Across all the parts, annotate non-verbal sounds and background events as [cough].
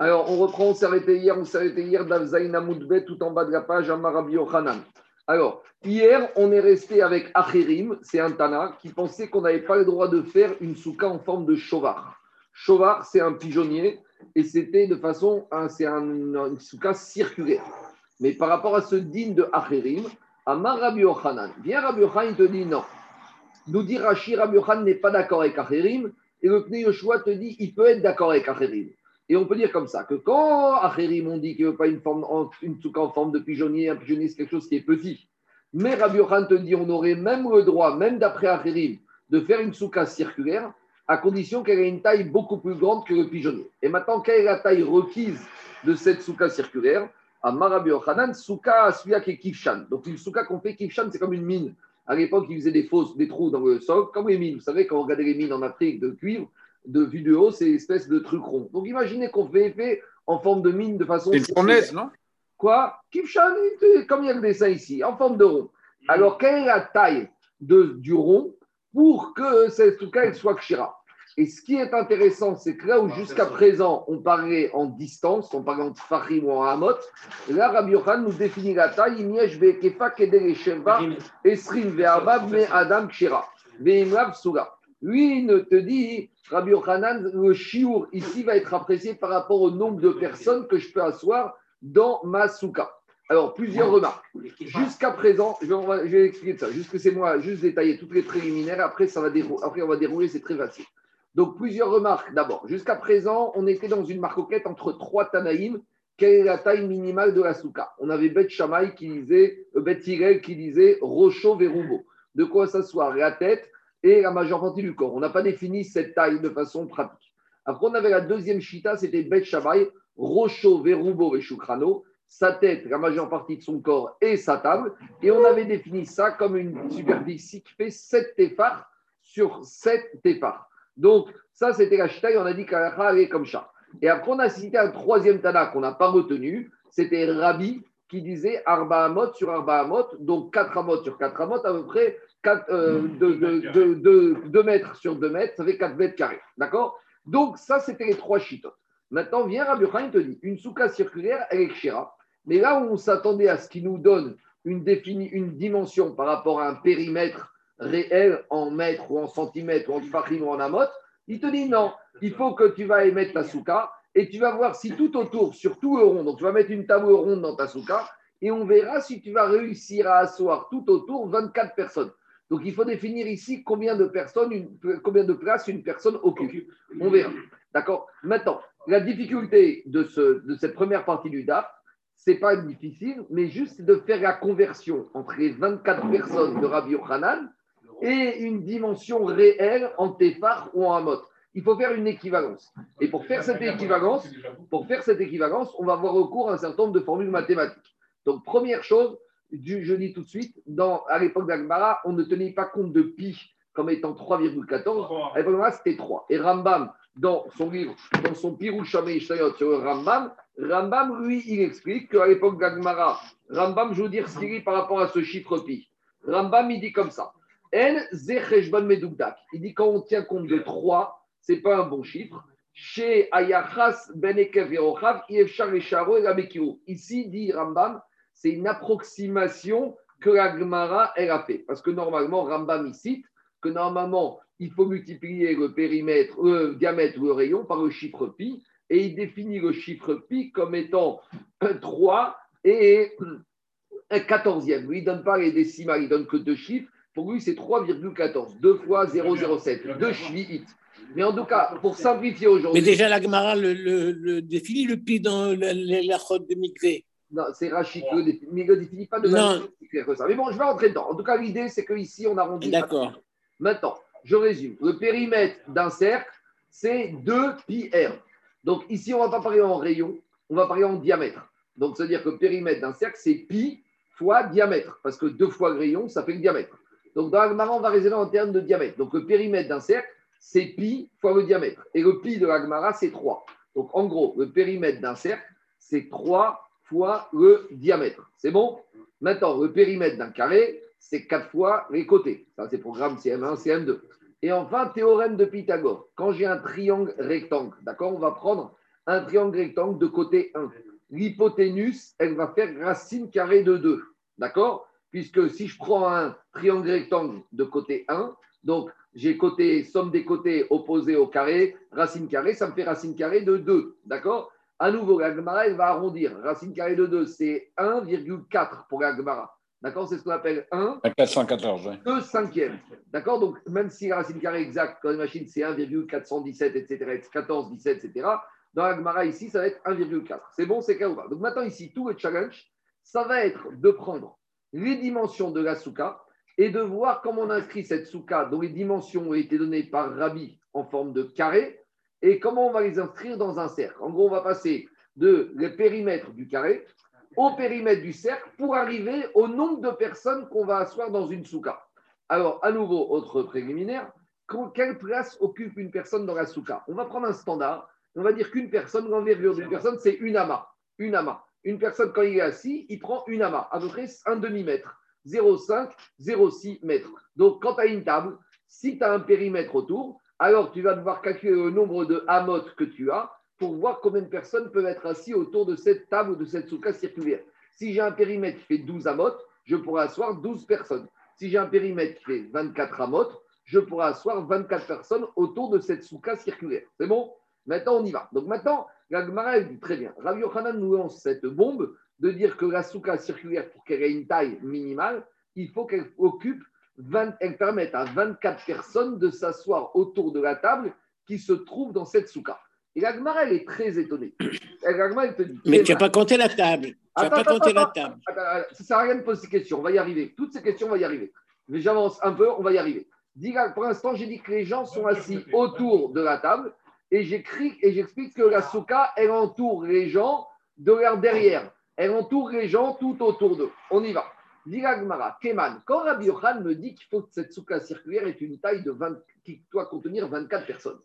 Alors, on reprend, on arrêté hier, on arrêté hier d'Avzaïn Amoudbet, tout en bas de la page, Amarabi Yochanan. Alors, hier, on est resté avec Achirim, c'est un Tana, qui pensait qu'on n'avait pas le droit de faire une souka en forme de chovar. Chovar, c'est un pigeonnier, et c'était de façon, c'est un, une souka circulaire. Mais par rapport à ce digne de Achirim, Amar Rabbi Yochanan, viens Rabbi Yochanan, il te dit non. Nous dit Rashi, Rabbi Yochanan n'est pas d'accord avec Achirim, et le Pnei Yoshua te dit il peut être d'accord avec Achirim. Et on peut dire comme ça que quand Achirim on dit qu'il ne veut pas une, forme, une souka en forme de pigeonnier, un pigeonnier c'est quelque chose qui est petit. Mais Rabbi Yochanan te dit on aurait même le droit, même d'après Achirim, de faire une souka circulaire à condition qu'elle ait une taille beaucoup plus grande que le pigeonnier. Et maintenant, quelle est la taille requise de cette souka circulaire? À Marabi Yochanan, souka, celui qui kifshan. Donc une souka qu'on fait kifshan, c'est comme une mine. À l'époque, ils faisaient des fosses, des trous dans le sol, comme les mines. Vous savez, quand on regardait les mines en Afrique de cuivre, de vue de haut, c'est une espèce de truc rond. Donc imaginez qu'on fait fait en forme de mine de façon. C'est une fournaise, non? Quoi? Kifshan, comme il y a le dessin ici, en forme de rond. Alors, quelle est la taille de, du rond pour que cette souka soit kshira? Et ce qui est intéressant, c'est que là où jusqu'à présent, on parlait en distance, on parlait en tfachim ou en hamot, là, Rabbi Yochanan nous définit la taille, me adam kshira. Lui, il ne te dit, Rabbi Yochanan, le chiour ici va être apprécié par rapport au nombre de personnes que je peux asseoir dans ma souka. Alors, plusieurs remarques. Jusqu'à présent, je vais, je expliquer ça. Juste que c'est moi, juste détailler toutes les préliminaires. Après, ça va dérouler, après, on va dérouler, c'est très facile. Donc, plusieurs remarques. D'abord, jusqu'à présent, on était dans une marcoquette entre trois Tanaïm. Quelle est la taille minimale de la souka? On avait Bet Shamaï qui disait, euh, Bet Hillel qui disait Rocho Verubo. De quoi s'asseoir? La tête et la majeure partie du corps. On n'a pas défini cette taille de façon pratique. Après, on avait la deuxième chita, c'était Bet Shamaï, Rocho Verubo Veshukrano sa tête, la majeure partie de son corps et sa table. Et on avait défini ça comme une superficie qui fait 7 téphars sur 7 téphars. Donc, ça, c'était la chita et on a dit qu'Alacha allait comme ça. Et après, on a cité un troisième Tana qu'on n'a pas retenu. C'était Rabbi qui disait Arba Amot sur Arba Amot, donc 4 Amot sur 4 Amot, à peu près 2 mètres sur 2 mètres, ça fait 4 mètres carrés. D'accord? Donc, ça, c'était les trois chitotes. Maintenant, vient Rabbi il te dit une souka circulaire, elle est kshira. Mais là où on s'attendait à ce qui nous donne une, une dimension par rapport à un périmètre réel en mètres ou en centimètres ou en farim ou en amot, il te dit non, il faut que tu vas émettre ta souka et tu vas voir si tout autour, sur tout le rond, donc tu vas mettre une table ronde dans ta souka et on verra si tu vas réussir à asseoir tout autour 24 personnes. Donc il faut définir ici combien de personnes, une- combien de places une personne occupe. On verra. D'accord? Maintenant, la difficulté de, ce, de cette première partie du DAF, c'est pas difficile, mais juste de faire la conversion entre les 24 personnes de Rabbi Yochanan et une dimension réelle en Téphar ou en Hamot. Il faut faire une équivalence. Et pour faire cette équivalence, pour faire cette équivalence, on va avoir recours à un certain nombre de formules mathématiques. Donc, première chose, du- je dis tout de suite, dans, à l'époque d'Agmara, on ne tenait pas compte de pi comme étant 3,14. À l'époque d'Agmara, c'était 3. Et Rambam, dans son livre, dans son Pirouch Shamei Shtayot sur le Rambam, Rambam, lui, il explique qu'à l'époque d'Agmara, Rambam, je veux dire ce qu'il dit par rapport à ce chiffre pi. Rambam, il dit comme ça. Il dit quand on tient compte de 3, c'est pas un bon chiffre. Chez Ayachas ben Ekev et. Ici, dit Rambam, c'est une approximation que la Gemara elle a fait. Parce que normalement, Rambam il cite que normalement, il faut multiplier le périmètre, le diamètre ou le rayon par le chiffre pi, et il définit le chiffre pi comme étant un 3 et un quatorzième. Lui, il ne donne pas les décimales, il donne que deux chiffres. Pour lui, c'est 3,14. 2 fois 0,07. 2 shvi'it. Mais en tout cas, pour simplifier Mais aujourd'hui. déjà, la Gemara le, le, le définit le pi dans la, la, la de Migré. Non, c'est Rachid qui le définit, mais il ne le définit pas de Non. manière claire que ça. Mais bon, je vais rentrer dedans. En tout cas, l'idée, c'est qu'ici, on arrondit. D'accord. Maintenant, je résume. Le périmètre d'un cercle, c'est 2 pi r. Donc ici, on ne va pas parler en rayon, on va parler en diamètre. Donc, c'est-à-dire que le périmètre d'un cercle, c'est pi fois diamètre. Parce que 2 fois le rayon, ça fait le diamètre. Donc, dans l'Agmara, on va raisonner en termes de diamètre. Donc, le périmètre d'un cercle, c'est pi fois le diamètre. Et le pi de l'Agmara, c'est 3. Donc, en gros, le périmètre d'un cercle, c'est 3 fois le diamètre. C'est bon? Maintenant, le périmètre d'un carré, c'est 4 fois les côtés. Ça, c'est programme CM1, CM2. Et enfin, théorème de Pythagore. Quand j'ai un triangle rectangle, d'accord, on va prendre un triangle rectangle de côté 1. L'hypoténuse, elle va faire racine carrée de 2. D'accord? Puisque si je prends un triangle rectangle de côté 1, donc j'ai côté, somme des côtés opposés au carré, racine carrée, ça me fait racine carrée de 2. D'accord? À nouveau, la Gemara, elle va arrondir. Racine carrée de 2, c'est 1,4 pour la Gemara. D'accord? C'est ce qu'on appelle 1. 414, oui. 2 cinquièmes. D'accord? Donc, même si la racine carrée exacte, quand une machine, c'est 1,417, etc., 14, 17, etc., dans la Gemara, ici, ça va être 1,4. C'est bon, c'est clair ou pas Donc, maintenant, ici, tout le challenge, ça va être de prendre les dimensions de la souka et de voir comment on inscrit cette souka dont les dimensions ont été données par Rabbi en forme de carré et comment on va les inscrire dans un cercle. En gros, on va passer de le périmètre du carré au périmètre du cercle pour arriver au nombre de personnes qu'on va asseoir dans une souka. Alors, à nouveau, autre préliminaire, quelle place occupe une personne dans la souka? On va prendre un standard, on va dire qu'une personne, l'envergure d'une personne, c'est une amas. Une amas. Une personne, quand il est assis, il prend une amas, à peu près un demi-mètre. 0,5, 0,6 mètres. Donc, quand tu as une table, si tu as un périmètre autour, alors tu vas devoir calculer le nombre de hamotes que tu as pour voir combien de personnes peuvent être assis autour de cette table ou de cette souka circulaire. Si j'ai un périmètre qui fait 12 amotes, je pourrais asseoir 12 personnes. Si j'ai un périmètre qui fait 24 amotes, je pourrais asseoir 24 personnes autour de cette souka circulaire. C'est bon? Maintenant, on y va. Donc maintenant, la dit très bien. Rabbi Yochanan nous lance cette bombe de dire que la souka circulaire, pour qu'elle ait une taille minimale, il faut qu'elle occupe 20, elle permette à 24 personnes de s'asseoir autour de la table qui se trouve dans cette souka. Et la Gemara, elle est très étonnée. Elle te dit. Mais tu n'as pas compté la table. Tu n'as pas compté la table. Attends, attends, ça ne sert à rien de poser ces questions. On va y arriver. Toutes ces questions, on va y arriver. Mais j'avance un peu, on va y arriver. Pour l'instant, j'ai dit que les gens sont assis autour de la table et j'écris et j'explique que la souka, elle entoure les gens de leur derrière. Elle entoure les gens tout autour d'eux. On y va. Gmara, Keman, quand Rabbi Yochan me dit qu'il faut que cette souka circulaire ait une taille de 20, qui doit contenir 24 personnes,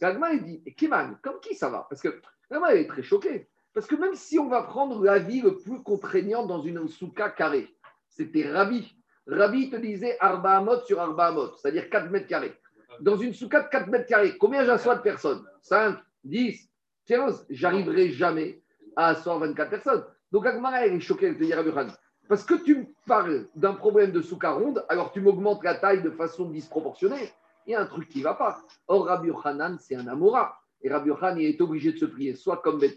Gagma il dit, Keman, comme qui ça va? Parce que Gagma est très choqué. Parce que même si on va prendre l'avis le plus contraignant dans une souka carrée, c'était Rabbi. Rabbi te disait Arba Amot sur Arba Amot, c'est-à-dire 4 mètres carrés. Dans une souka de 4 mètres carrés, combien j'assois de personnes? 5, 10, 15 J'arriverai jamais à asseoir 24 personnes. Donc Agmara, est choqué de te Rabbi parce que tu me parles d'un problème de souka ronde, alors tu m'augmentes la taille de façon disproportionnée. Il y a un truc qui ne va pas. Or, Rabbi Yochanan, c'est un Amora. Et Rabbi Yochanan, il est obligé de se prier soit comme Beth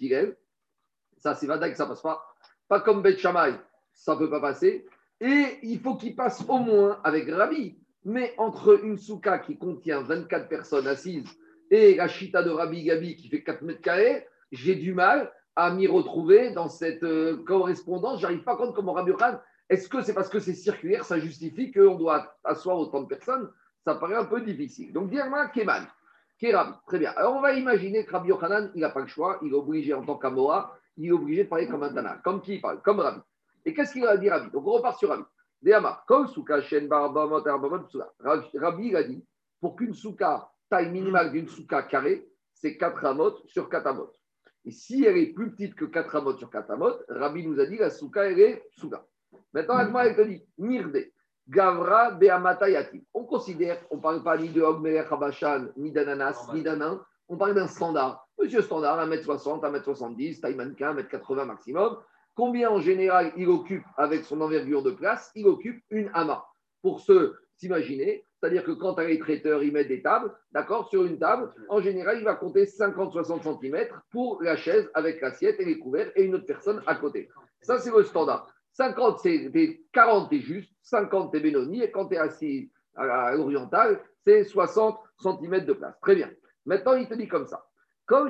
ça c'est que ça passe pas, pas comme Beth Shammai, ça ne peut pas passer. Et il faut qu'il passe au moins avec Rabbi. Mais entre une souka qui contient 24 personnes assises et la chita de Rabbi Gabi qui fait 4 mètres carrés, j'ai du mal à m'y retrouver dans cette euh, correspondance. J'arrive pas à comprendre comment Rabbi est-ce que c'est parce que c'est circulaire, ça justifie qu'on doit asseoir autant de personnes? Ça paraît un peu difficile. Donc, Dirma Keman, Rabbi. Très bien. Alors, on va imaginer que Rabbi Yochanan, il n'a pas le choix, il est obligé en tant qu'Amoa, il est obligé de parler comme un Tana. Comme qui il parle Comme Rabbi. Et qu'est-ce qu'il va dire Rabbi? Donc, on repart sur Rabbi. comme Souka, Shen, Barbamot, Rabbi, il a dit, pour qu'une Souka, taille minimale d'une Souka carrée, c'est 4 amot sur 4 amot. Et si elle est plus petite que 4 amot sur 4 amot, Rabbi nous a dit la souka, elle est souka. Maintenant, Agma, elle te dit Mirde, Gavra, Beamatayati. On considère, on ne parle pas ni de Ogmer, Habashan, ni d'ananas, ni d'un on parle d'un standard. Monsieur standard, 1m60, 1m70, taille mannequin, 1m80 maximum. Combien en général il occupe avec son envergure de place? Il occupe une ama. Pour se s'imaginer, c'est-à-dire que quand les traiteurs, ils mettent des tables, d'accord, sur une table, en général, il va compter 50-60 cm pour la chaise avec l'assiette et les couverts et une autre personne à côté. Ça, c'est le standard. 50, c'est 40, c'est juste, 50, c'est Benoni, et quand tu es assis à l'oriental, c'est 60 cm de place. Très bien. Maintenant, il te dit comme ça. Comme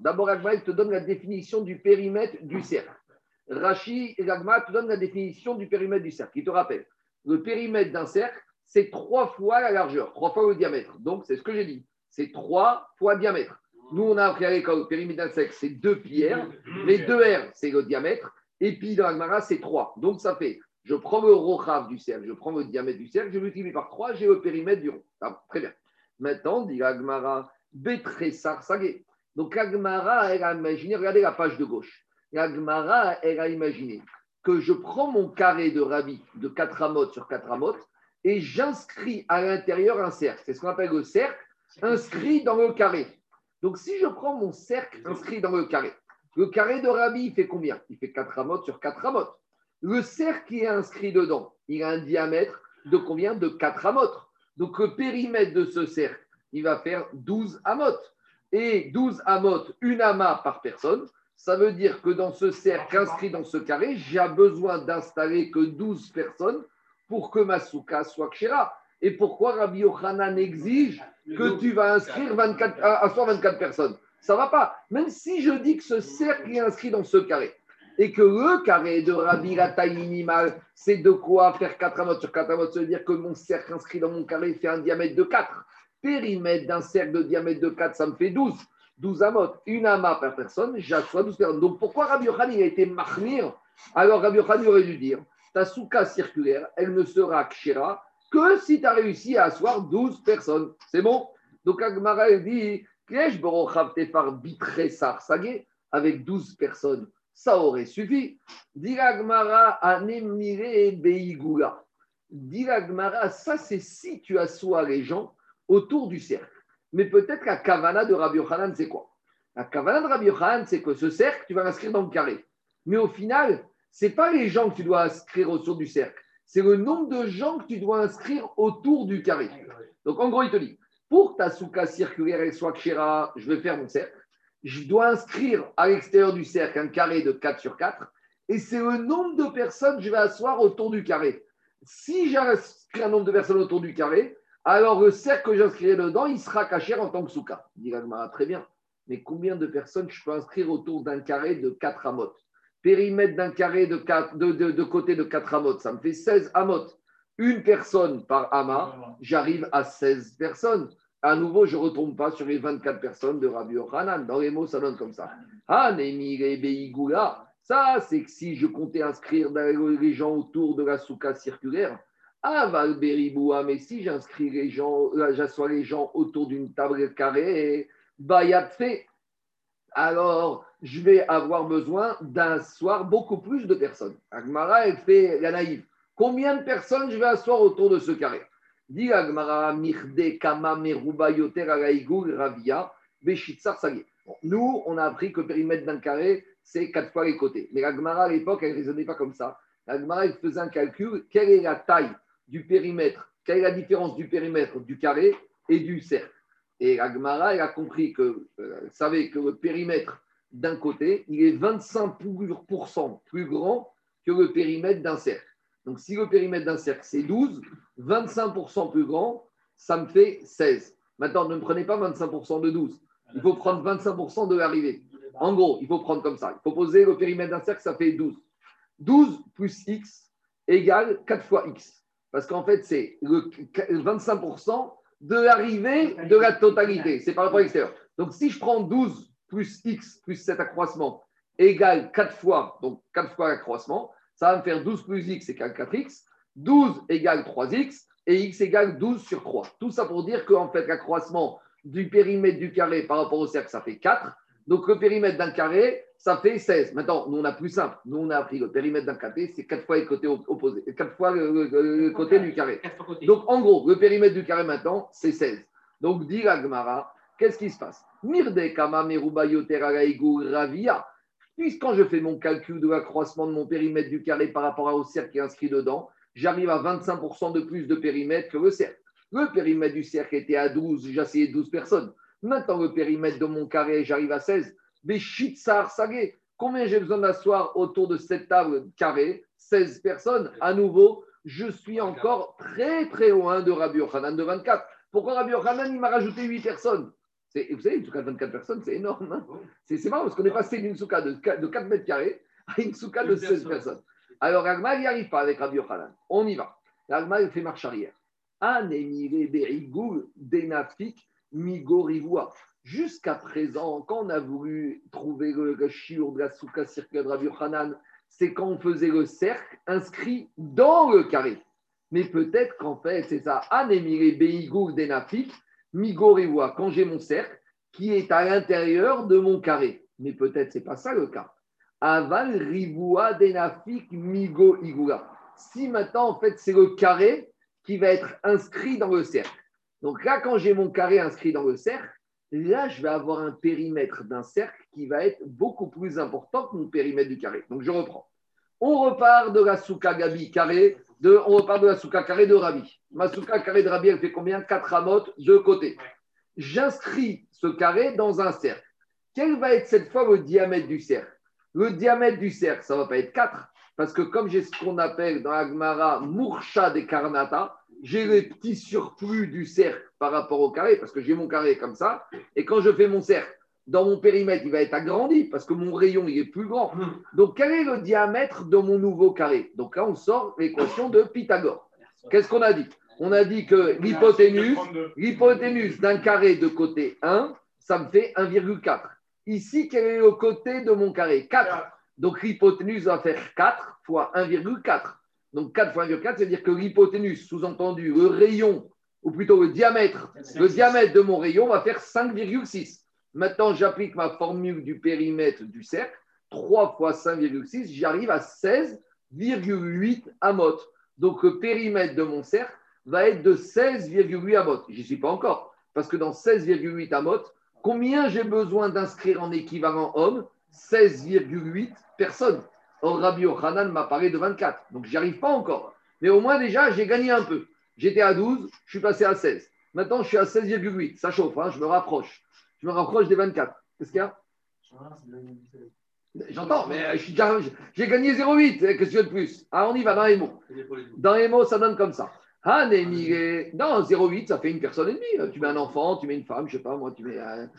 D'abord, il te donne la définition du périmètre du cercle. Rachi et Gagma te donnent la définition du périmètre du cercle. Il te rappelle, le périmètre d'un cercle, c'est trois fois la largeur, trois fois le diamètre. Donc, c'est ce que j'ai dit. C'est trois fois le diamètre. Nous, on a appris à l'école, le périmètre d'un cercle, c'est deux pierres. Les deux R, c'est le diamètre. Et puis, dans l'Agmara, c'est trois. Donc, ça fait, je prends le rochav du cercle, je prends le diamètre du cercle, je multiplie par trois, j'ai le périmètre du rond. Ah, très bien. Maintenant, dit l'Agmara, Betressar Sagé. Donc, l'Agmara, elle a imaginé, regardez la page de gauche la Gemara, elle a imaginé que je prends mon carré de rabbi de 4 amotes sur 4 amotes et j'inscris à l'intérieur un cercle. C'est ce qu'on appelle le cercle. inscrit dans le carré. Donc, si je prends mon cercle inscrit dans le carré, le carré de Rabbi, il fait combien? Il fait 4 amotes sur 4 amotes. Le cercle qui est inscrit dedans, il a un diamètre de combien? De 4 amotes. Donc, le périmètre de ce cercle, il va faire 12 amotes. Et 12 amotes, une amas par personne, ça veut dire que dans ce cercle inscrit dans ce carré, j'ai besoin d'installer que 12 personnes pour que ma souka soit kshira. Et pourquoi Rabbi Yochanan exige que tu vas inscrire 24, à, 24 personnes? Ça ne va pas. Même si je dis que ce cercle est inscrit dans ce carré et que le carré de Rabbi, la taille minimale, c'est de quoi faire 4 amotes sur 4 amotes, ça veut dire que mon cercle inscrit dans mon carré fait un diamètre de 4. Périmètre d'un cercle de diamètre de 4, ça me fait 12. 12 amotes, une amas par personne, j'assois 12 personnes. Donc pourquoi Rabbi Yochanan a été mahmir Alors Rabbi Yochanan aurait dû dire ta souka circulaire, elle ne sera kshira que si tu as réussi à asseoir 12 personnes. C'est bon? Donc Agmara dit avec 12 personnes, ça aurait suffi. Dit Agmara Beigula. Dit Agmara, ça c'est si tu assois les gens autour du cercle. Mais peut-être la kavana de Rabbi Yochanan, c'est quoi? La kavana de Rabbi Yochanan, c'est que ce cercle, tu vas l'inscrire dans le carré. Mais au final, c'est pas les gens que tu dois inscrire autour du cercle, c'est le nombre de gens que tu dois inscrire autour du carré. Donc en gros, il te dit, pour ta souka circulaire et soit kshira, je vais faire mon cercle. Je dois inscrire à l'extérieur du cercle un carré de 4 sur 4. Et c'est le nombre de personnes que je vais asseoir autour du carré. Si j'inscris un nombre de personnes autour du carré, alors le cercle que j'inscrirai dedans, il sera caché en tant que souka. Dit très bien. Mais combien de personnes je peux inscrire autour d'un carré de 4 amotes? Périmètre d'un carré de, côté de 4 amotes, ça me fait 16 amotes. Une personne par ama, j'arrive à 16 personnes. À nouveau, je ne retombe pas sur les 24 personnes de Rabbi Yochanan. Dans les mots, ça donne comme ça. Ça, c'est que si je comptais inscrire les gens autour de la souka circulaire, Aval Beriboua, mais si j'inscris les gens, euh, j'assois les gens autour d'une table carrée, Bayat fait alors je vais avoir besoin d'asseoir beaucoup plus de personnes. Agmara, elle fait la naïve. Combien de personnes je vais asseoir autour de ce carré? Dit Agmara, Mirde, Kama, Meruba, Yoter, Ravia, Nous, on a appris que le périmètre d'un carré, c'est quatre fois les côtés. Mais Agmara, à l'époque, elle ne raisonnait pas comme ça. Agmara, elle faisait un calcul. Quelle est la taille du périmètre Quelle est la différence du périmètre du carré et du cercle? Et Agmara, elle a compris que, euh, savait que le périmètre d'un côté, il est 25% plus grand que le périmètre d'un cercle. Donc, si le périmètre d'un cercle, c'est 12, 25% plus grand, ça me fait 16. Maintenant, ne prenez pas 25% de 12. Il faut prendre 25% de l'arrivée. En gros, il faut prendre comme ça. Il faut poser le périmètre d'un cercle, ça fait 12. 12 plus x égale 4 fois x. Parce qu'en fait, c'est le 25% de l'arrivée de la totalité. C'est par rapport à l'extérieur. Donc, si je prends 12 plus x plus cet accroissement égale 4 fois, donc 4 fois l'accroissement, ça va me faire 12 plus x égale 4x. 12 égale 3x et x égale 12 sur 3. Tout ça pour dire qu'en fait, l'accroissement du périmètre du carré par rapport au cercle, ça fait 4. Donc, le périmètre d'un carré, ça fait 16. Maintenant, nous, on a plus simple. Nous, on a appris le périmètre d'un carré, c'est 4 fois le côté opposé, 4 fois le, côté du carré. Donc, en gros, le périmètre du carré maintenant, c'est 16. Donc, dit la qu'est-ce qui se passe? Ravia. Puisque quand je fais mon calcul de l'accroissement de mon périmètre du carré par rapport au cercle qui est inscrit dedans, j'arrive à 25% de plus de périmètre que le cercle. Le périmètre du cercle était à 12, j'asseyais 12 personnes. Maintenant, le périmètre de mon carré, j'arrive à 16. Béchitsar Sagé. Combien j'ai besoin d'asseoir autour de cette table carrée? 16 personnes. À nouveau, je suis encore très très loin de Rabbi Yochanan de 24. Pourquoi Rabbi Yochanan, il m'a rajouté 8 personnes? Vous savez, une souka de 24 personnes, c'est énorme. Hein c'est marrant parce qu'on est passé d'une souka de, 4 mètres carrés à une souka de 16 personnes. Alors, Agma, il n'y arrive pas avec Rabbi Yochanan. On y va. Agma, il fait marche arrière. Denafik Migorivua. Jusqu'à présent, quand on a voulu trouver le, le de la souka circulaire de Rabbi c'est quand on faisait le cercle inscrit dans le carré. Mais peut-être qu'en fait, c'est ça. Anemire Beigour Denafik, Migorivua, quand j'ai mon cercle qui est à l'intérieur de mon carré. Mais peut-être c'est pas ça le cas. Aval Rivua Denafik Migo Igula. Si maintenant, en fait, c'est le carré qui va être inscrit dans le cercle. Donc là, quand j'ai mon carré inscrit dans le cercle, là, je vais avoir un périmètre d'un cercle qui va être beaucoup plus important que mon périmètre du carré. Donc je reprends. On repart de la souka gabi carré, de, on repart de la souka carré de Rabi. Ma souka carré de Rabi, elle fait combien? 4 ramotes de côté. J'inscris ce carré dans un cercle. Quel va être cette fois le diamètre du cercle? Le diamètre du cercle, ça ne va pas être 4, parce que comme j'ai ce qu'on appelle dans l'Agmara Murcha des Karnata, j'ai les petits surplus du cercle par rapport au carré, parce que j'ai mon carré comme ça, et quand je fais mon cercle, dans mon périmètre, il va être agrandi, parce que mon rayon, il est plus grand. Donc, quel est le diamètre de mon nouveau carré? Donc là, on sort l'équation de Pythagore. Qu'est-ce qu'on a dit? On a dit que l'hypoténuse, l'hypoténuse d'un carré de côté 1, ça me fait 1,4. Ici, quel est le côté de mon carré? 4. Donc, l'hypoténuse va faire 4 fois 1,4. Donc 4 fois 1,4, c'est-à-dire que l'hypoténuse, sous-entendu, le rayon, ou plutôt le diamètre, le diamètre de mon rayon va faire 5,6. Maintenant, j'applique ma formule du périmètre du cercle. 3 fois 5,6, j'arrive à 16,8 amot. Donc le périmètre de mon cercle va être de 16,8 amot. J'y suis pas encore. Parce que dans 16,8 amot, combien j'ai besoin d'inscrire en équivalent homme 16,8 personnes. Or, Rabbi Yochanan m'a parlé de 24. Donc, j'y arrive pas encore. Mais au moins, déjà, j'ai gagné un peu. J'étais à 12, je suis passé à 16. Maintenant, je suis à 16,8. Ça chauffe, hein, je me rapproche. Je me rapproche des 24. Qu'est-ce qu'il y a? J'entends, mais j'ai gagné 0,8. Qu'est-ce que tu veux de plus? Ah, on y va dans les mots. Dans les mots, ça donne comme ça. Non, 0,8, ça fait une personne et demie. Tu mets un enfant, tu mets une femme, je sais pas, moi, tu mets un,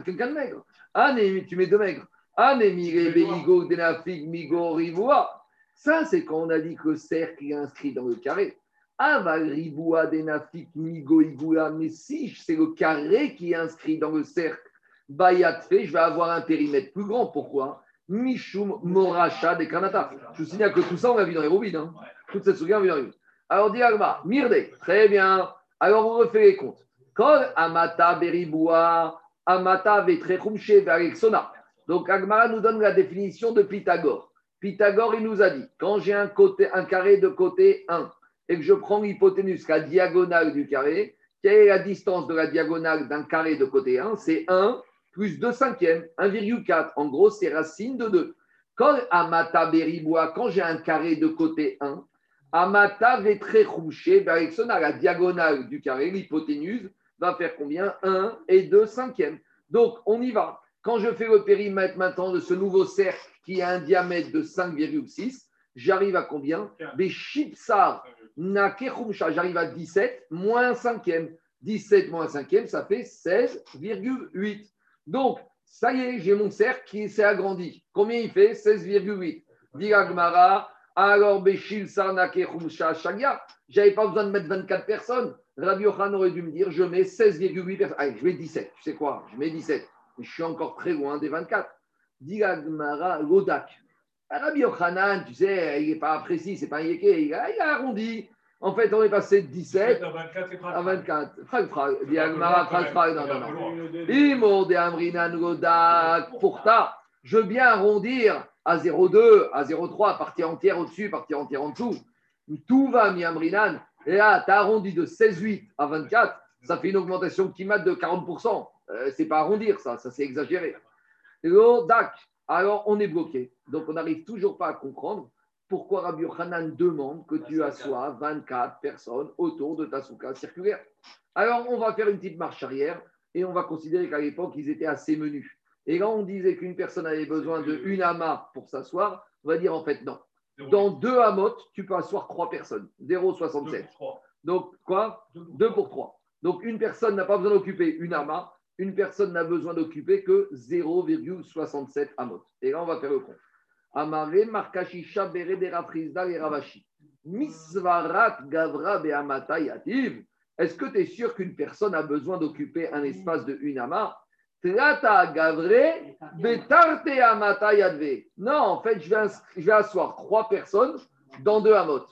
quelqu'un de maigre. Ah, tu mets deux maigres. Ça, c'est quand on a dit que le cercle est inscrit dans le carré. Mais si c'est le carré qui est inscrit dans le cercle, je vais avoir un périmètre plus grand. Pourquoi? Mishum Moracha Kanata. Je vous signale que tout ça, on l'a vu dans les. Hein. Toute cette on l'a vu dans les Alors, Diagma, Mirde, très bien. Alors, on refait les comptes. Amata Beriboua, Amata Vetrechumche. Donc, Agmara nous donne la définition de Pythagore. Pythagore, il nous a dit, quand j'ai un, un carré de côté 1 et que je prends l'hypoténuse, la diagonale du carré, quelle est la distance de la diagonale d'un carré de côté 1 C'est 1 plus 2 cinquièmes, 1,4. En gros, c'est racine de 2. Quand Amata Beribois, quand j'ai un carré de côté 1, Amata Vetrechouché, la diagonale du carré, l'hypoténuse, va faire combien? 1 et 2 cinquièmes. Donc, on y va. Quand je fais le périmètre maintenant de ce nouveau cercle qui a un diamètre de 5,6, j'arrive à combien? J'arrive à 17 moins 5e. 17 moins 5e, ça fait 16,8. Donc, ça y est, j'ai mon cercle qui s'est agrandi. Combien il fait? 16,8. Diragmara, alors Béchil Sarnake Shagia, j'avais pas besoin de mettre 24 personnes. Rabbi Yochan aurait dû me dire, je mets 16,8 personnes. Allez, je mets 17. Tu sais quoi Je mets 17 je suis encore très loin des 24. Dit Godak. Rabbi Yochanan, tu sais, il n'est pas précis, c'est pas un yéké, il, il a, arrondi. En fait, on est passé de 17 à 24. À 24. Frag, frag. Dit Agmara, frag, frag. Non, non, non. Imo de Amrinan ta, je veux bien arrondir à 0,2, à 0,3, partie entière au-dessus, partie entière en dessous. Tout va, mi Amrinan. Et là, tu as arrondi de 16,8 à 24, ça fait une augmentation qui mate de 40%. Euh, c'est pas arrondir ça, ça c'est exagéré. Alors on est bloqué. Donc on n'arrive toujours pas à comprendre pourquoi Rabbi Yochanan demande que tu assoies 24 personnes autour de ta souka circulaire. Alors on va faire une petite marche arrière et on va considérer qu'à l'époque ils étaient assez menus. Et là on disait qu'une personne avait besoin de une amas pour s'asseoir, on va dire en fait non. Dans deux amotes, tu peux asseoir trois personnes, 0,67. Donc quoi? 2 pour 3. Donc une personne n'a pas besoin d'occuper une amas, une personne n'a besoin d'occuper que 0,67 amot. Et là, on va faire le compte. Amare markashisha beredera et ravashi. Misvarat gavra beamata yativ. Est-ce que tu es sûr qu'une personne a besoin d'occuper un espace de une ama Betarte amata yadve. Non, en fait, je vais, je vais asseoir trois personnes dans deux amot.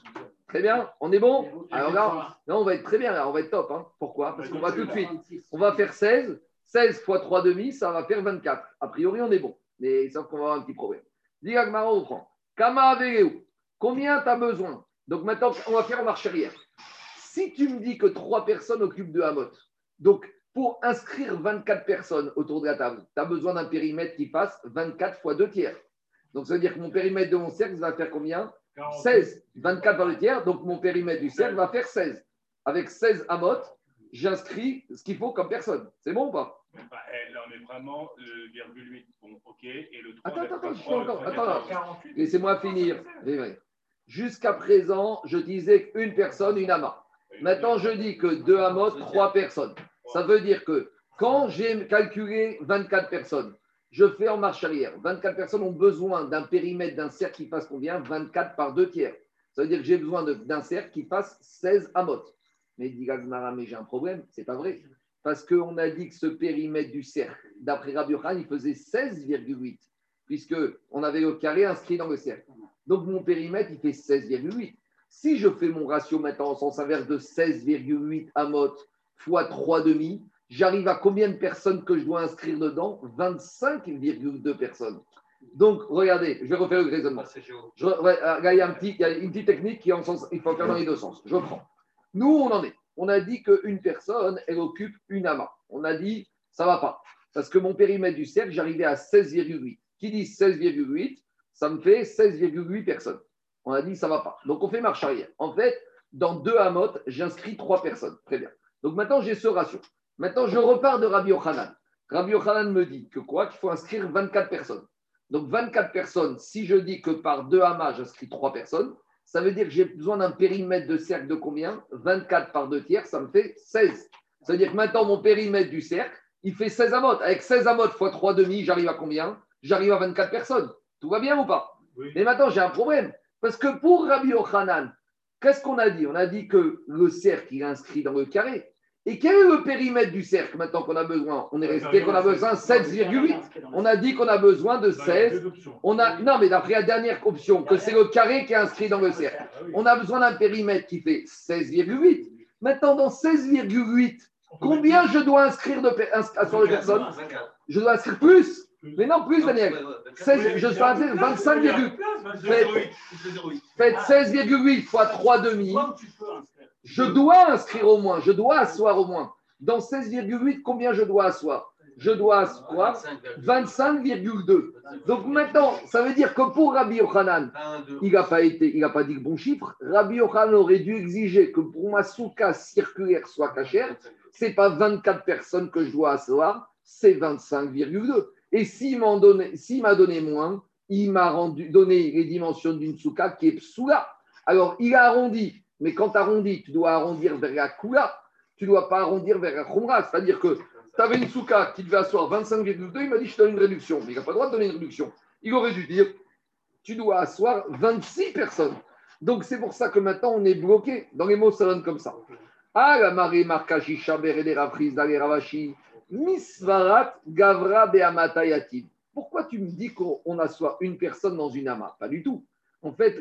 Très bien, on est bon Alors là, on va être très bien, là, on va être top. Hein. Pourquoi? Parce qu'on va tout de suite, on va faire 16 16 fois 3 demi, ça va faire 24. A priori, on est bon. Mais sauf qu'on va avoir un petit problème. Dis on prend. Kama Combien tu as besoin? Donc maintenant, on va faire en marche arrière. Si tu me dis que trois personnes occupent deux Hamot, donc pour inscrire 24 personnes autour de la table, tu as besoin d'un périmètre qui fasse 24 fois 2 tiers. Donc ça veut dire que mon périmètre de mon cercle va faire combien? 16. 24 par le tiers, donc mon périmètre du cercle va faire 16. Avec 16 Hamot, j'inscris ce qu'il faut comme personne. C'est bon ou pas? Bah, eh, Là, on est vraiment le virgule 8. Bon, ok. Et le 3, Attends, attends, je suis trois, encore- on est attends, pas attends. 48. Laissez-moi finir. Oui, oui. Jusqu'à présent, je disais une personne, une ama. Maintenant, je dis que deux amot, trois personnes. Ça veut dire que quand j'ai calculé 24 personnes, je fais en marche arrière. 24 personnes ont besoin d'un périmètre d'un cercle qui fasse combien? 24 par 2 tiers. Ça veut dire que j'ai besoin d'un cercle qui fasse 16 amot. Mais dit mais j'ai un problème. C'est pas vrai. Parce qu'on a dit que ce périmètre du cercle, d'après Rabbi Yochanan, il faisait 16,8, puisqu'on avait le carré inscrit dans le cercle. Donc mon périmètre, il fait 16,8. Si je fais mon ratio maintenant en sens inverse de 16,8 amot fois 3 demi, j'arrive à combien de personnes que je dois inscrire dedans? 25,2 personnes. Donc, regardez, je vais refaire le raisonnement. Je, ouais, là, il y a, un petit- il y a une petite technique qui est en sens, il faut faire dans les deux sens. Je prends. Nous, on en est. On a dit qu'une personne, elle occupe une amas. On a dit, ça va pas. Parce que mon périmètre du cercle, j'arrivais à 16,8. Qui dit 16,8 Ça me fait 16,8 personnes. On a dit, ça va pas. Donc, on fait marche arrière. En fait, dans deux amotes, j'inscris trois personnes. Très bien. Donc, maintenant, j'ai ce ratio. Maintenant, je repars de Rabbi Yochanan. Rabbi Yochanan me dit que quoi? Qu'il faut inscrire 24 personnes. Donc 24 personnes, si je dis que par deux amas, j'inscris trois personnes, ça veut dire que j'ai besoin d'un périmètre de cercle de combien? 24 par deux tiers, ça me fait 16. Ça veut dire que maintenant, mon périmètre du cercle, il fait 16 amotes. Avec 16 amotes fois 3 demi, j'arrive à combien? J'arrive à 24 personnes. Tout va bien ou pas? Oui. Mais maintenant, j'ai un problème. Parce que pour Rabbi Yochanan, qu'est-ce qu'on a dit? On a dit que le cercle, il est inscrit dans le carré. Et quel est le périmètre du cercle maintenant qu'on a besoin? On est resté qu'on a besoin de 7,8. On a dit qu'on a besoin de Bah, il y a 16. deux options. On a, non, mais d'après la dernière option, que c'est le carré qui est inscrit dans le cercle. Ah. On a besoin d'un périmètre qui fait 16,8. Maintenant, dans 16,8, combien je dois inscrire de, ins- sur les personnes? Je dois inscrire plus. Mais non, plus, Daniel. 16, je inscrire 25, Faites- faites 16,8 fois 3 demi. Je dois inscrire au moins, je dois asseoir au moins. Dans 16,8, combien je dois asseoir? Je dois asseoir 25,2. Donc maintenant, ça veut dire que pour Rabbi Yochanan, il n'a pas, été, il a pas dit le bon chiffre. Rabbi Yochanan aurait dû exiger que pour ma souka circulaire soit cachère, c'est pas 24 personnes que je dois asseoir, c'est 25,2. Et s'il m'a donné moins, il m'a donné les dimensions d'une souka qui est psoula. Alors, il a arrondi, mais quand tu arrondis, tu dois arrondir vers la kula, tu ne dois pas arrondir vers la khumra. C'est-à-dire que tu avais une souka qui devait asseoir 25,2, il m'a dit je te donne une réduction. Mais il n'a pas le droit de donner une réduction. Il aurait dû dire tu dois asseoir 26 personnes. Donc c'est pour ça que maintenant on est bloqué. Dans les mots, ça donne comme ça. Ah, la marée marka shisha berede rafriz dale ravashi, misvarat gavra. Pourquoi tu me dis qu'on on assoit une personne dans une ama Pas du tout. En fait,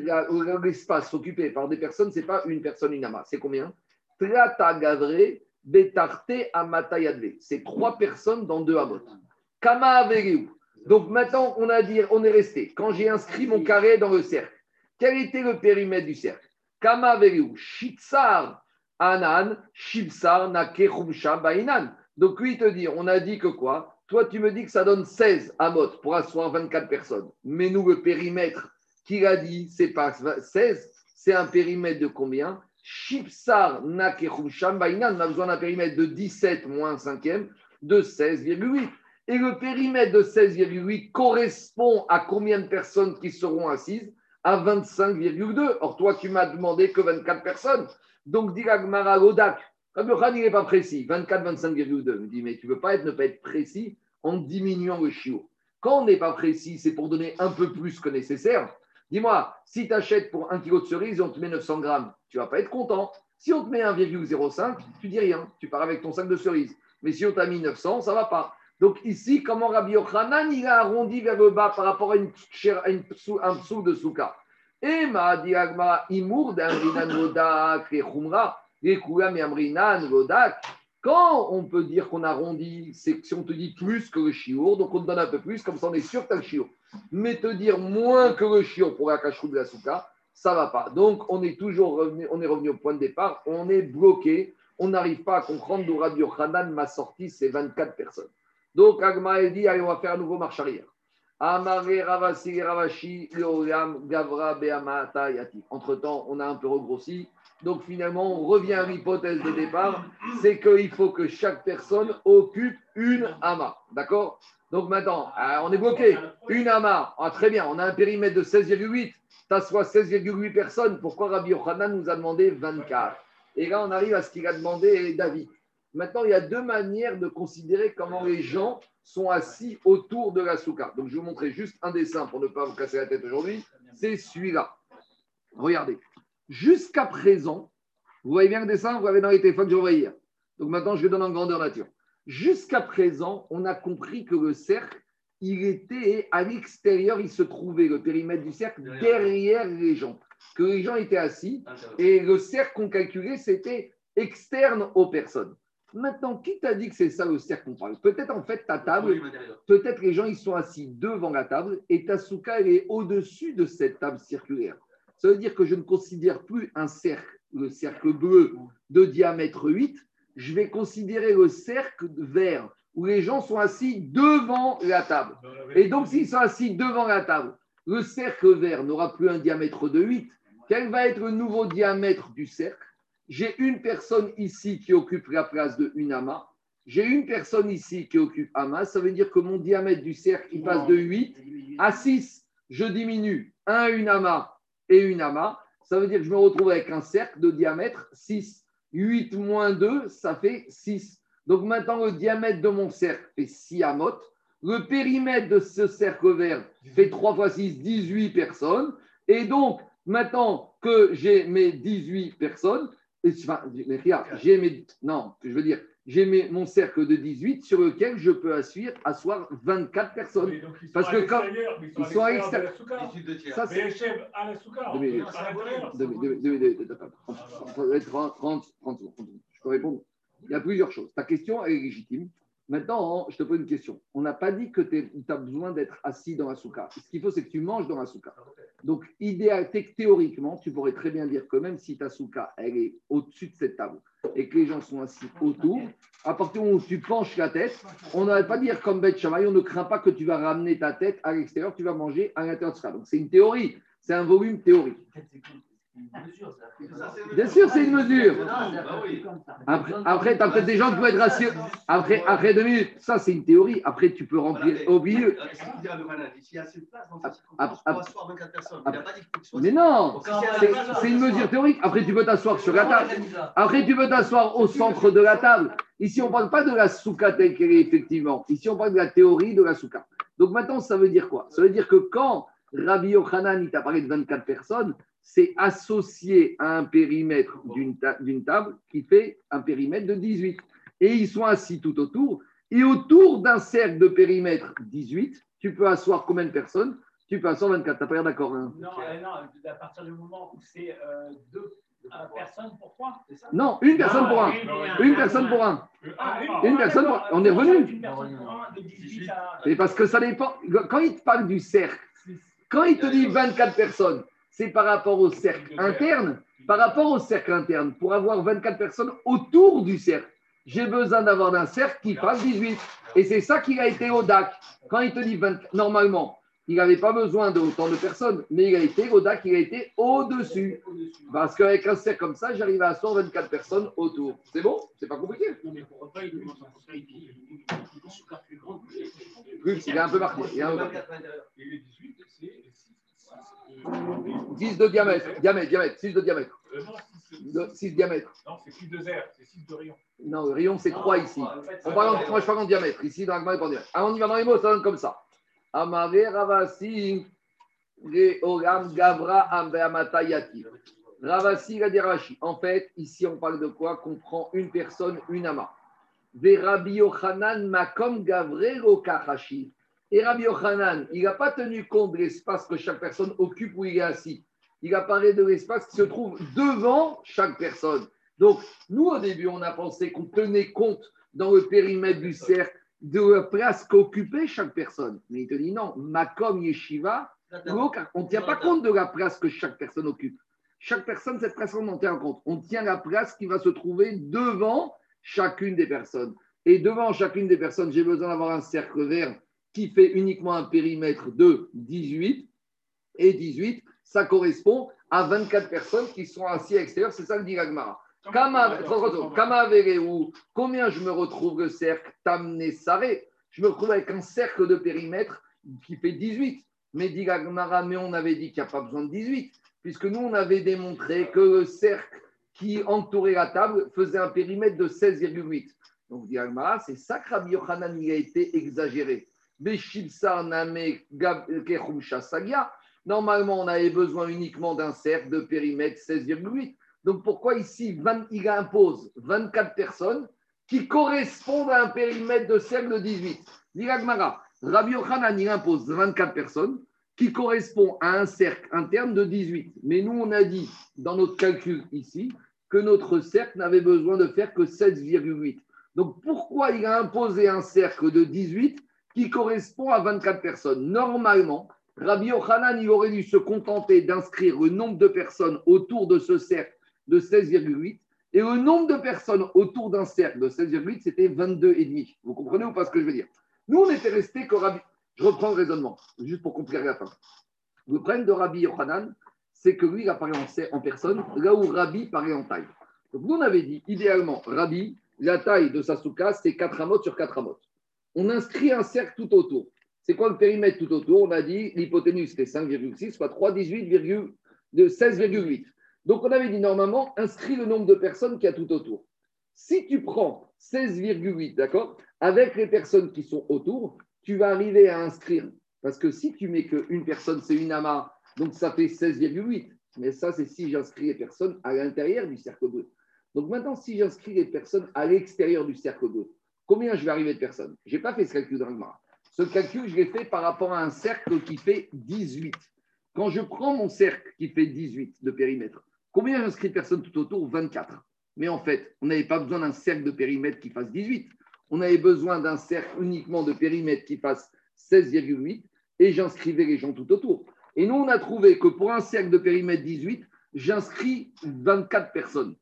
l'espace occupé par des personnes, ce n'est pas une personne, une ama. C'est combien? Trata gavre betarte amatayadve. C'est trois personnes dans deux amot. Kama avereu. Donc maintenant, on a dit, on est resté. Quand j'ai inscrit mon carré dans le cercle, quel était le périmètre du cercle? Kama avereu. Shitsar anan, shipsar nakechumsha bainan. Donc lui, il te dit, on a dit que quoi? Toi, tu me dis que ça donne 16 amot pour asseoir 24 personnes. Mais nous, le périmètre qu'il a dit, c'est pas 16, c'est un périmètre de combien? Shipsar nakechumsha bainan. On a besoin d'un périmètre de 17 moins 5e de 16,8. Et le périmètre de 16,8 correspond à combien de personnes qui seront assises? À 25,2. Or, toi, tu m'as demandé que 24 personnes. Donc, dit Lodak, Rabbi Yochanan, il n'est pas précis. 24, 25,2. Il me dit, mais tu ne peux pas être, ne pas être précis en diminuant le chiot. Quand on n'est pas précis, c'est pour donner un peu plus que nécessaire. Dis-moi, si tu achètes pour un kilo de cerise et on te met 900 grammes, tu ne vas pas être content. Si on te met 1,05, tu dis rien. Tu pars avec ton sac de cerises. Mais si on t'a mis 900, ça ne va pas. Donc ici, comment Rabbi Yochanan, il a arrondi vers le bas par rapport à, une, à un psou de souka? Et m'a dit Agma, Imour Lodak Quand on peut dire qu'on arrondit, c'est si on te dit plus que le chiour, donc on te donne un peu plus, comme ça on est sûr que tu as le chiour. Mais te dire moins que le chiour pour la cacheroute de la souka, ça va pas. Donc, on est toujours revenu, on est revenu au point de départ, on est bloqué, on n'arrive pas à comprendre d'où Rabbi Yochanan m'a sorti ces 24 personnes. Donc, Agma dit, allez, on va faire un nouveau marche arrière. Entre-temps, on a un peu regrossi. Donc finalement, on revient à l'hypothèse de départ, c'est qu'il faut que chaque personne occupe une ama. D'accord? Donc maintenant, euh, on est bloqué. Une ama. Ah, très bien, on a un périmètre de 16,8. Tu soit 16,8 personnes. Pourquoi Rabbi Yochanan nous a demandé 24 Et là, on arrive à ce qu'il a demandé David. Maintenant, il y a deux manières de considérer comment les gens sont assis autour de la souka. Donc, je vais vous montrer juste un dessin pour ne pas vous casser la tête aujourd'hui. C'est celui-là. Regardez. Jusqu'à présent, vous voyez bien le dessin, vous l'avez dans les téléphones que je hier. Donc maintenant, je vais donner en grandeur nature. Jusqu'à présent, on a compris que le cercle, il était à l'extérieur, il se trouvait, le périmètre du cercle, derrière les gens. Que les gens étaient assis et le cercle qu'on calculait, c'était externe aux personnes. Maintenant, qui t'a dit que c'est ça le cercle qu'on parle? Peut-être en fait ta table, peut-être les gens ils sont assis devant la table et ta souka elle est au-dessus de cette table circulaire. Ça veut dire que je ne considère plus un cercle, le cercle bleu de diamètre 8, je vais considérer le cercle vert où les gens sont assis devant la table. Et donc, s'ils sont assis devant la table, le cercle vert n'aura plus un diamètre de 8. Quel va être le nouveau diamètre du cercle? J'ai une personne ici qui occupe la place de une. J'ai une personne ici qui occupe amas. Ça veut dire que mon diamètre du cercle, il passe de 8 à 6. Je diminue 1 une et une amas. Ça veut dire que je me retrouve avec un cercle de diamètre 6. 8 moins 2, ça fait 6. Donc maintenant, le diamètre de mon cercle fait 6 amotes. Le périmètre de ce cercle vert fait 3 fois 6, 18 personnes. Et donc, maintenant que j'ai mes 18 personnes, enfin, j'ai mes. Non, je veux dire, j'ai mon cercle de 18 sur lequel je peux asseoir, asseoir 24 personnes. Parce que quand ils sont à l'extérieur. Ça, c'est. à la souka. Je peux répondre. Il y a plusieurs choses. Ta question est légitime. Maintenant, je te pose une question. On n'a pas dit que tu as besoin d'être assis dans la souka. Ce qu'il faut, c'est que tu manges dans la souka. Donc, idéal, théoriquement, tu pourrais très bien dire que même si ta souka, elle est au-dessus de cette table et que les gens sont assis autour, à partir du moment où tu penches la tête, on n'arrête pas dire comme Beth Shamaï, on ne craint pas que tu vas ramener ta tête à l'extérieur, tu vas manger à l'intérieur de ça. Donc, c'est une théorie, c'est un volume théorique. Bien sûr, c'est une mesure. Après, tu as peut-être des gens qui vont être rassurés. Après, après deux minutes, ça, c'est une théorie. Après, tu peux remplir au milieu. Mais non, c'est une mesure théorique. Après, tu peux t'asseoir sur la table. Après, tu peux t'asseoir au centre de la table. Ici, on ne parle pas de la souka telle qu'elle est, effectivement. Ici, on parle de la théorie de la souka. Donc maintenant, ça veut dire quoi? Ça veut dire que quand Rabbi Yochanan, il t'a parlé de 24 personnes, c'est associé à un périmètre d'une table qui fait un périmètre de 18. Et ils sont assis tout autour. Et autour d'un cercle de périmètre 18, tu peux asseoir combien de personnes? Tu peux asseoir 24. T'as pas l'air d'accord hein? Non, euh, non, à partir du moment où c'est euh, deux euh, personnes pour trois Non, une personne pour un. Une personne pour un. Une personne pour un. On est revenu. Mais parce que ça dépend. Quand il te parle du cercle, quand il te dit 24 personnes, c'est par rapport au cercle interne. Par rapport au cercle interne, pour avoir 24 personnes autour du cercle, j'ai besoin d'avoir un cercle qui fasse 18. Et c'est ça qu'il a été au DAC. Quand il te dit 24, normalement, il n'avait pas besoin de autant de personnes, mais il a été au DAC, il a été au-dessus. Parce qu'avec un cercle comme ça, j'arrive à 124 personnes autour. C'est bon C'est pas compliqué Plus, il est un peu marqué. Il est un peu marqué. 10 de diamètre, diamètre, diamètre, 6 de diamètre. 6 diamètre. Non, c'est 6 de zer, c'est 6 de rayon. Non, le rayon, c'est 3 ici. On parle en, moi, je parle en diamètre. Ici, dans en diamètre. Alors, on y va dans les mots, ça donne comme ça. Amare Ravasi, Ogam Gavra Ambeamatayati. Ravasi, la Rashi. En fait, ici, on parle de quoi? Qu'on prend une personne, une ama. Verabi Yochanan Makom Gavre Lokahashi. Et Rabbi Yochanan, il n'a pas tenu compte de l'espace que chaque personne occupe où il est assis. Il a parlé de l'espace qui se trouve devant chaque personne. Donc, nous, au début, on a pensé qu'on tenait compte dans le périmètre du cercle de la place qu'occupait chaque personne. Mais il te dit non, Makom Yeshiva, on ne tient pas compte de la place que chaque personne occupe. Chaque personne, cette personne, on tient compte. On tient la place qui va se trouver devant chacune des personnes. Et devant chacune des personnes, j'ai besoin d'avoir un cercle vert qui fait uniquement un périmètre de 18. Et 18, ça correspond à 24 personnes qui sont assises à l'extérieur. C'est ça le dit Agmara. Kama Vereu, combien je me retrouve le cercle Tamne Saré Je me retrouve avec un cercle de périmètre qui fait 18. Mais dit Agmara, mais on avait dit qu'il n'y a pas besoin de 18, puisque nous, on avait démontré que le cercle qui entourait la table faisait un périmètre de 16,8. Donc, dit c'est ça que Rabbi Yochanan il a été exagéré. Normalement, on avait besoin uniquement d'un cercle de périmètre 16,8. Donc pourquoi ici, il impose 24 personnes qui correspondent à un périmètre de cercle de 18 Diragmara, Rabbi Yochanan, il impose 24 personnes qui correspondent à un cercle interne de 18. Mais nous, on a dit dans notre calcul ici que notre cercle n'avait besoin de faire que 16,8. Donc pourquoi il a imposé un cercle de 18 qui correspond à 24 personnes Normalement, Rabbi Yochanan, il aurait dû se contenter d'inscrire le nombre de personnes autour de ce cercle de 16,8 et le nombre de personnes autour d'un cercle de 16,8, c'était 22,5. Vous comprenez ou pas ce que je veux dire? Nous, on était resté que Rabbi. Je reprends le raisonnement, juste pour compliquer la fin. Le problème de Rabbi Yochanan, c'est que lui, il apparaît en personne, là où Rabbi paraît en taille. Donc, nous, on dit, idéalement, Rabbi, la taille de sa souka, c'est 4 amotes sur 4 amotes. On inscrit un cercle tout autour. C'est quoi le périmètre tout autour? On a dit l'hypoténuse, c'était 5,6, soit 3, 18, de 16,8. Donc, on avait dit normalement, inscris le nombre de personnes qu'il y a tout autour. Si tu prends 16,8, d'accord, avec les personnes qui sont autour, tu vas arriver à inscrire. Parce que si tu mets qu'une personne, c'est une amas, donc ça fait 16,8. Mais ça, c'est si j'inscris les personnes à l'intérieur du cercle bleu. Donc maintenant, si j'inscris les personnes à l'extérieur du cercle bleu, combien je vais arriver de personnes? Je n'ai pas fait ce calcul dans le Ce calcul, je l'ai fait par rapport à un cercle qui fait 18. Quand je prends mon cercle qui fait 18 de périmètre, Combien j'inscris de personnes tout autour? 24. Mais en fait, on n'avait pas besoin d'un cercle de périmètre qui fasse 18. On avait besoin d'un cercle uniquement de périmètre qui fasse 16,8 et j'inscrivais les gens tout autour. Et nous, on a trouvé que pour un cercle de périmètre 18, j'inscris 24 personnes.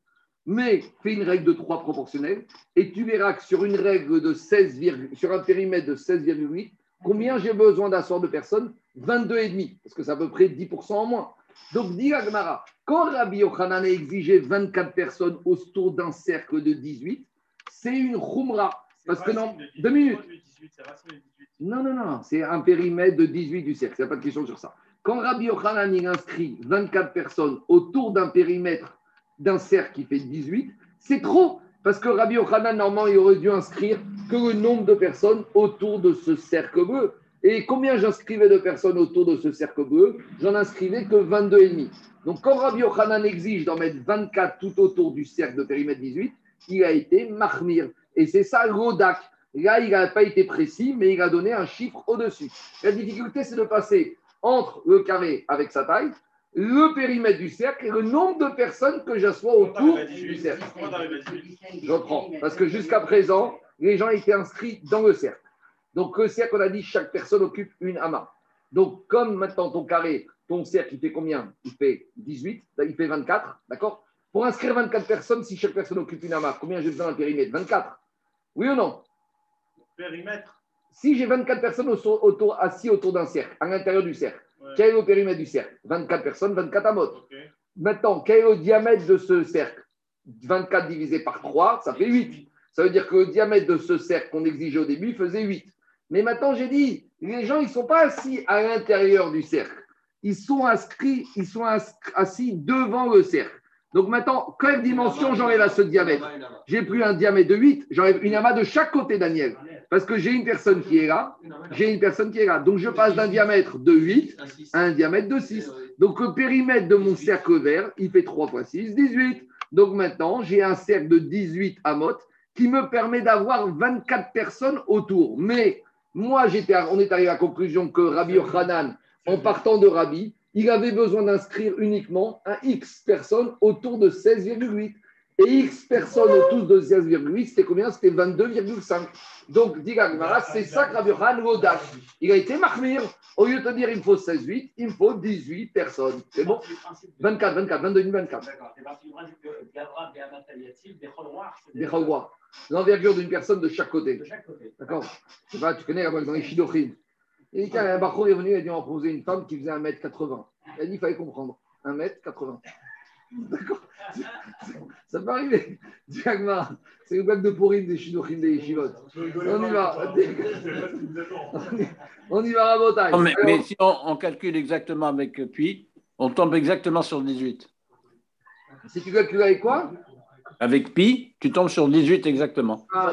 Mais fais une règle de 3 proportionnelle et tu verras que sur une règle de 16, sur un périmètre de 16,8, combien j'ai besoin d'asseoir de personnes 22,5, parce que c'est à peu près 10% en moins. Donc, dit Agmara, quand Rabbi Yochanan a exigé 24 personnes autour d'un cercle de 18, c'est une khumra. Parce que non, deux minutes. Non, non, non, c'est un périmètre de 18 du cercle, il n'y a pas de question sur ça. Quand Rabbi Yochanan inscrit 24 personnes autour d'un périmètre d'un cercle qui fait 18, c'est trop. Parce que Rabbi Yochanan, normalement, il aurait dû inscrire que le nombre de personnes autour de ce cercle bleu. Et combien j'inscrivais de personnes autour de ce cercle bleu? J'en inscrivais que 22,5. Donc, quand Rabbi Yochanan exige d'en mettre 24 tout autour du cercle de périmètre 18, il a été mahmir. Et c'est ça l'odak. Là, il n'a pas été précis, mais il a donné un chiffre au-dessus. La difficulté, c'est de passer entre le carré avec sa taille, le périmètre du cercle et le nombre de personnes que j'assois autour du cercle. Je reprends. Parce que jusqu'à présent, les gens étaient inscrits dans le cercle. Donc, le cercle, on a dit, chaque personne occupe une amas. Donc, comme maintenant ton carré, ton cercle, il fait combien? Il fait 18, il fait 24, d'accord? Pour inscrire 24 personnes, si chaque personne occupe une amas, combien j'ai besoin d'un périmètre? 24 Oui ou non? Périmètre. Si j'ai 24 personnes autour, assis autour d'un cercle, à l'intérieur du cercle, quel est le périmètre du cercle? 24 personnes, 24 amotes. Maintenant, quel est le diamètre de ce cercle? 24 divisé par 3, ça fait 8. Ça veut dire que le diamètre de ce cercle qu'on exigeait au début faisait 8. Mais maintenant, j'ai dit, les gens, ils ne sont pas assis à l'intérieur du cercle. Ils sont inscrits, ils sont assis devant le cercle. Donc maintenant, quelle dimension j'enlève à ce diamètre J'ai pris un diamètre de 8, j'enlève une amas de chaque côté, Daniel. Parce que j'ai une personne qui est là, j'ai une personne qui est là. Donc je passe d'un diamètre de 8 à un diamètre de 6. Donc le périmètre de mon cercle vert, il fait 3 fois 6, 18. Donc maintenant, j'ai un cercle de 18 amotes qui me permet d'avoir 24 personnes autour. Mais moi, on est arrivé à la conclusion que Rabbi Yochanan, en partant de Rabbi, il avait besoin d'inscrire uniquement un X personnes autour de 16,8. Et X personnes autour de 16,8, c'était combien? C'était 22,5. Donc, dit Gagmara, c'est ça que Rabbi Wodash. Il a été marmire. Au lieu de te dire il me faut 16,8, il me faut 18 personnes. C'est bon? 24, 24, 22, 24. D'accord. L'envergure d'une personne de chaque côté. de chaque côté. D'accord? Tu connais dans les Shidochim. Et quand un barreau est venu, il a dit on va proposer une femme qui faisait 1m80. Il a dit il fallait comprendre. 1m80. [laughs] D'accord Ça peut arriver. Diagma, c'est une blague de pourrine des Shidochim des Yeshivot. On y va. On y va à. Non, mais, mais si on, on calcule exactement avec euh, Pi, on tombe exactement sur 18. Si tu calcules avec quoi? Avec Pi, tu tombes sur 18 exactement. Ah.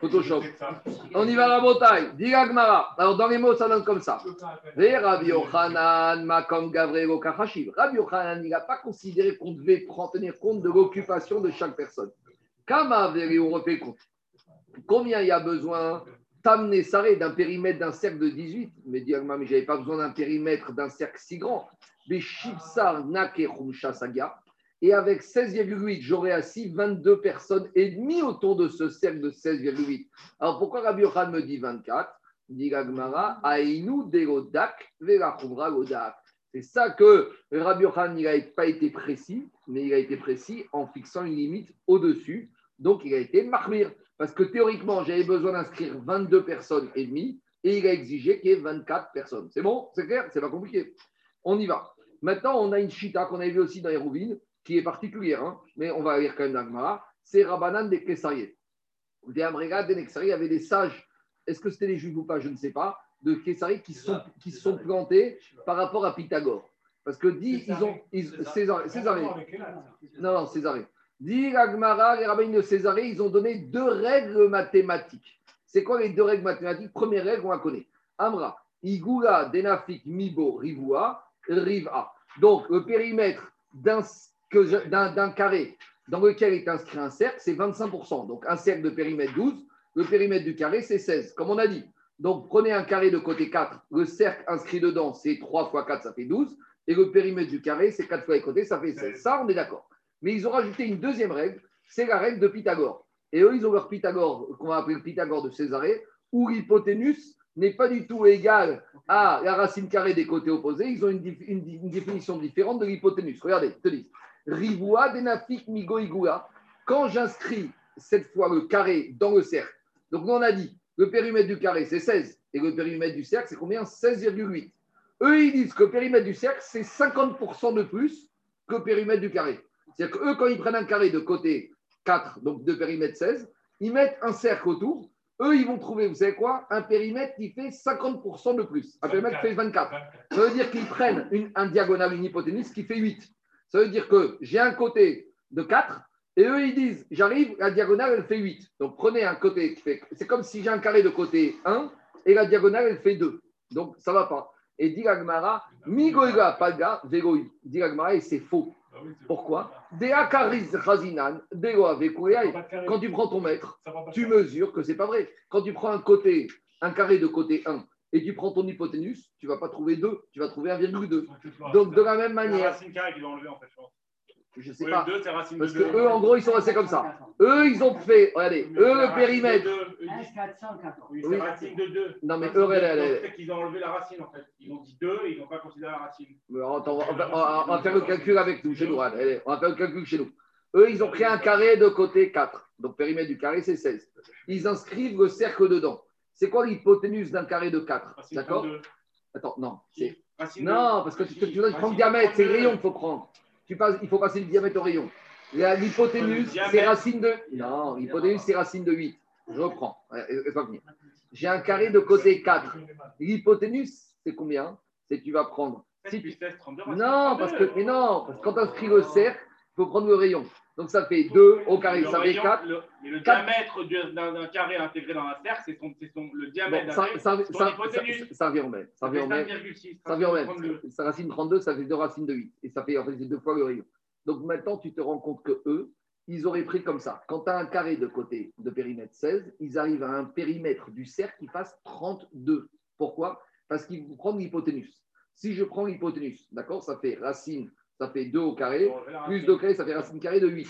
Photoshop. On y va à Rabotai. Diagmara. Alors dans les mots, ça donne comme ça. Rabbi Yochanan, Gavrelo Kachashiv. Rabbi Yochanan, il n'a pas considéré qu'on devait tenir compte de l'occupation de chaque personne. Kama on refait compte. Combien il y a besoin Tamné Saré d'un périmètre d'un cercle de 18. Mais Diagma, mais je n'avais pas besoin d'un périmètre d'un cercle si grand. Mais Shipsar Nake Saga. Et avec 16,8, j'aurais assis 22 personnes et demie autour de ce cercle de 16,8. Alors pourquoi Rabbi Yochanan me dit 24 Dit Gagmara, Aïnou Degodak, Vera Khumra Godak. C'est ça que Rabbi Yochanan il n'a pas été précis, mais il a été précis en fixant une limite au-dessus. Donc il a été marmire. Parce que théoriquement, j'avais besoin d'inscrire 22 personnes et demie, et il a exigé qu'il y ait 24 personnes. C'est bon? C'est clair? C'est pas compliqué. On y va. Maintenant, on a une chita qu'on avait vu aussi dans les Rouvines, qui est particulière, hein, mais on va lire quand même Gemara. C'est Rabbanan des Kessariés. Des Amrégas, des Nexari, il y avait des sages, est-ce que c'était des juifs ou pas, je ne sais pas, de Kessari qui se sont, qui sont plantés par rapport à Pythagore. Parce que dit, ils ont. Ils, César- Césarée. Non, non, Césarée. Dit l'Agmara, les rabbins de Césarée, ils ont donné deux règles mathématiques. C'est quoi les deux règles mathématiques? Première règle, on la connaît. Amra, Igula, Denafik, Mibo, Rivua, Riva. Donc, le périmètre d'un que d'un- carré dans lequel est inscrit un cercle, c'est 25%. Donc, un cercle de périmètre 12, le périmètre du carré, c'est 16, comme on a dit. Donc, prenez un carré de côté 4, le cercle inscrit dedans, c'est 3 fois 4, ça fait 12. Et le périmètre du carré, c'est 4 fois les côtés, ça fait 16. Ça, on est d'accord. Mais ils ont rajouté une deuxième règle, c'est la règle de Pythagore. Et eux, ils ont leur Pythagore, qu'on va appeler le Pythagore de Césarée, où l'hypoténuse n'est pas du tout égal à la racine carrée des côtés opposés. Ils ont une, une définition différente de l'hypoténuse. Regardez, je te dis. Rivoua, denafik, migo, igua. Quand j'inscris cette fois le carré dans le cercle, donc nous on a dit, le périmètre du carré c'est 16 et le périmètre du cercle c'est combien? 16,8. Eux ils disent que le périmètre du cercle c'est 50% de plus que le périmètre du carré. C'est-à-dire qu'eux quand ils prennent un carré de côté 4, donc de périmètre 16, ils mettent un cercle autour. Eux, ils vont trouver, vous savez quoi? Un périmètre qui fait 50% de plus. Un périmètre qui fait 24. Ça veut dire qu'ils prennent une, un diagonale, une hypoténuse qui fait 8. Ça veut dire que j'ai un côté de 4 et eux, ils disent, j'arrive, la diagonale, elle fait 8. Donc prenez un côté qui fait. C'est comme si j'ai un carré de côté 1 et la diagonale, elle fait 2. Donc ça ne va pas. Et dit l'Agmara, migoiga palga, vegoi. Dit l'Agmara, et c'est faux. Pourquoi degoa vekoyai. Quand tu prends ton mètre, tu mesures que c'est pas vrai. Quand tu prends un côté, un carré de côté 1 et tu prends ton hypoténuse, tu vas pas trouver 2, tu vas trouver 1,2. Donc de la même C'est manière, racine carrée qu'ils ont enlevé en fait, je pense. je sais Oui, pas, le 2, c'est racine parce de que eux en gros ils sont restés comme ça. Eux ils ont fait, regardez, Mais eux c'est le racine périmètre. de deux. Ils 1, disent- 400, 14. Oui, c'est racine de 2. Non, mais eux, elle, elle, elle- C'est qu'ils ont enlevé la racine en fait. Ils ont dit 2 et ils n'ont pas considéré la racine. Mais attends, on va, on va- on va faire le calcul avec nous, chez nous. allez, on va faire le calcul chez nous. Eux, ils ont pris un carré de côté 4. Donc, périmètre du carré, c'est 16. Ils inscrivent le cercle dedans. C'est quoi l'hypoténuse d'un carré de 4 Racine D'accord 32. Attends, non. Non, parce que tu, tu dois prendre diamètre, c'est le 32. rayon qu'il faut prendre. Tu passes, il faut passer le diamètre au rayon. L'hypoténuse, c'est racine de. Non, l'hypoténuse, c'est racine de 8. Je reprends. Ouais, laisse-moi venir. J'ai un carré de côté 4. L'hypoténuse, c'est combien? C'est tu vas prendre. 16 Si plus tu- 16, 32. Non, parce 32. que, mais non, parce que quand tu inscris le cercle, il faut prendre le rayon. Donc ça fait 2 au carré, Le ça fait rayon, 4. le- le diamètre du- d'un carré intégré dans un cercle, c'est son, son- le diamètre Bon, d'un ça, ça, ça, au même. Ça au même. 5,6. Ça revient au même. 32. Ça racine 32, ça fait deux racines de 8. Et ça fait en fait deux fois le rayon. Donc maintenant, tu te rends compte que eux, ils auraient pris comme ça. Quand tu as un carré de côté de périmètre 16, ils arrivent à un périmètre du cercle qui fasse 32. Pourquoi? Parce qu'ils vont prendre l'hypoténuse. Si je prends l'hypoténuse, d'accord, ça fait racine ça fait 2 au carré, plus 2 au carré, ça fait racine carrée de 8.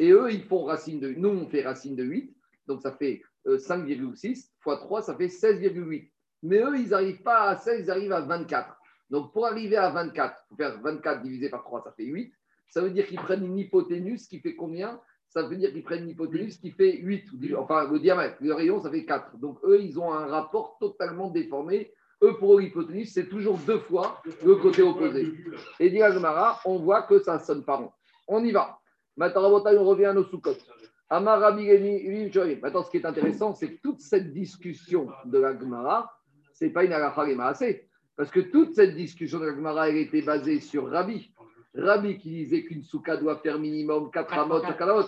Et eux, ils font racine de Nous, on fait racine de 8, donc ça fait euh, 5,6 fois 3, ça fait 16,8. Mais eux, ils n'arrivent pas à 16, ils arrivent à 24. Donc pour arriver à 24, il faut faire 24 divisé par 3, ça fait 8. Ça veut dire qu'ils prennent une hypoténuse qui fait combien? Ça veut dire qu'ils prennent une hypoténuse qui fait 8. Enfin, le diamètre, le rayon, ça fait 4. Donc eux, ils ont un rapport totalement déformé. Eux, pour eux, l'hypoténuse, c'est toujours deux fois le côté opposé. Et dit Agmara, on voit que ça sonne pas rond. On y va. Maintenant, on revient à nos sous-cotes. Maintenant, ce qui est intéressant, c'est que toute cette discussion de la Gemara, ce n'est pas une halakha assez. Parce que toute cette discussion de la Gemara, elle était basée sur Rabbi. Rabbi qui disait qu'une souka doit faire minimum 4 amot,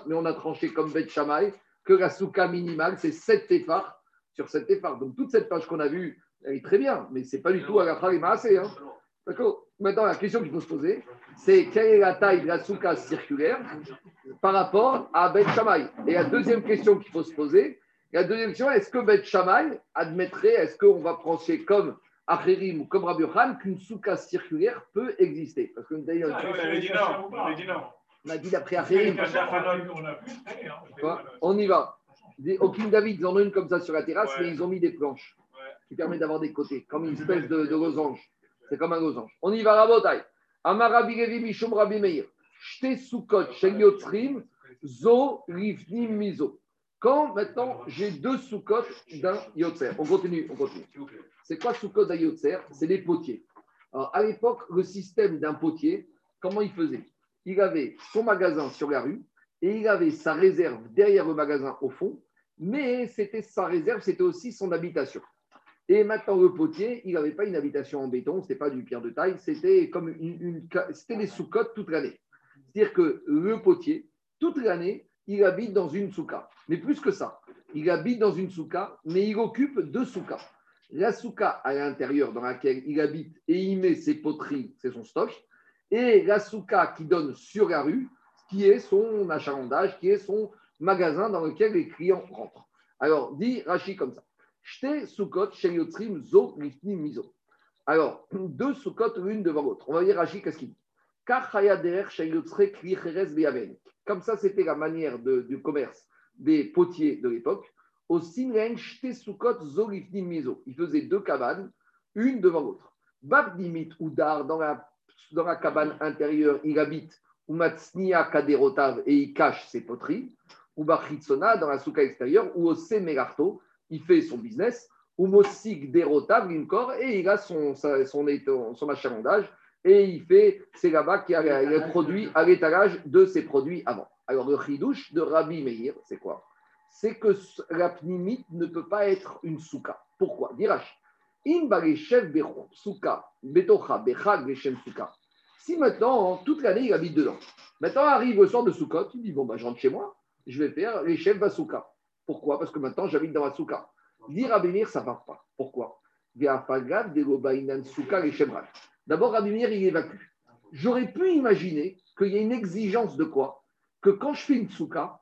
mais on a tranché comme Bet Shammai que la souka minimale, c'est 7 tefars sur 7 tefars. Donc toute cette page qu'on a vue, elle est très bien, mais ce n'est pas du tout halakha assez. Hein. D'accord Maintenant, la question qu'il faut se poser, c'est quelle est la taille de la souka circulaire par rapport à Bet Shammai? Et la deuxième question qu'il faut se poser, la deuxième question, est-ce que Bet Shammai admettrait, est-ce qu'on va penser comme Acherim ou comme Rabbi Yohan qu'une souka circulaire peut exister? Parce que d'ailleurs, Ah, on avait dit non. On avait dit non. on a dit d'après Acherim. Quoi On y va. Des- Au King David, ils en ont une comme ça sur la terrasse, Ouais. mais ils ont mis des planches qui permettent d'avoir des côtés, comme une espèce de, de losange. C'est comme un losange. On y va, Rabotai. Amar Rabbi Levi Mishum Rabbi Meir. Shte Sukkot Shel Yotzrim, Zo Rifnim Mizo. Quand maintenant j'ai deux Sukkot d'un Yotzer. On continue, on continue. C'est quoi Sukkot d'un Yotzer? C'est des potiers. Alors, à l'époque, le système d'un potier, comment il faisait? Il avait son magasin sur la rue et il avait sa réserve derrière le magasin au fond, mais c'était sa réserve, c'était aussi son habitation. Et maintenant, le potier, il n'avait pas une habitation en béton, ce n'était pas du pierre de taille, c'était comme une, c'était des sous-cotes toute l'année. C'est-à-dire que le potier, toute l'année, il habite dans une souka. Mais plus que ça, il habite dans une souka, mais il occupe deux soukas. La souka à l'intérieur dans laquelle il habite et il met ses poteries, c'est son stock, et la souka qui donne sur la rue, qui est son achalandage, qui est son magasin dans lequel les clients rentrent. Alors, dit Rachi comme ça. Alors, deux Sukkot l'une devant l'autre. On va dire Rachi, qu'est-ce qu'il dit? Comme ça, c'était la manière du commerce des potiers de l'époque. Au Sinren Shte Sukkot Zo Lifnim Mizo. Il faisait deux cabanes, une devant l'autre. Bab Dimit Oudar, dans la, dans la cabane intérieure, il habite Umatsnia Kaderotav et il cache ses poteries. Ou Bachitsona, dans la souka extérieure, ou au Semelarto, il fait son business, ou Mosik Derotav, Linkor, et il a son, son, éton- son achalandage, et il fait, c'est là-bas qu'il a les produits à l'étalage de ses produits avant. Alors, le chidouche de Rabbi Meir, c'est quoi? C'est que la pnimite ne peut pas être une souka. Pourquoi? Souka. Si maintenant, toute l'année, il habite dedans. Maintenant, arrive le soir de Soukot, il dit Bon, bah, je rentre chez moi, je vais faire les chefs Basouka. Pourquoi? Parce que maintenant, j'habite dans la Souka. Dire à ça ne va pas. Pourquoi? D'abord, Rabimir, il évacue. J'aurais pu imaginer qu'il y a une exigence de quoi? Que quand je fais une souka,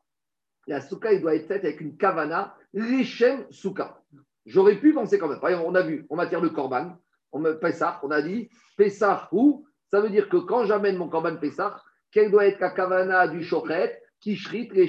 la souka, doit être faite avec une kavana, l'échem souka. J'aurais pu penser quand même. Par exemple, on a vu en matière de korban, on me Pessah, on a dit Pessah ou ça veut dire que quand j'amène mon korban Pessah, quelle doit être la kavana du shochet qui shrite les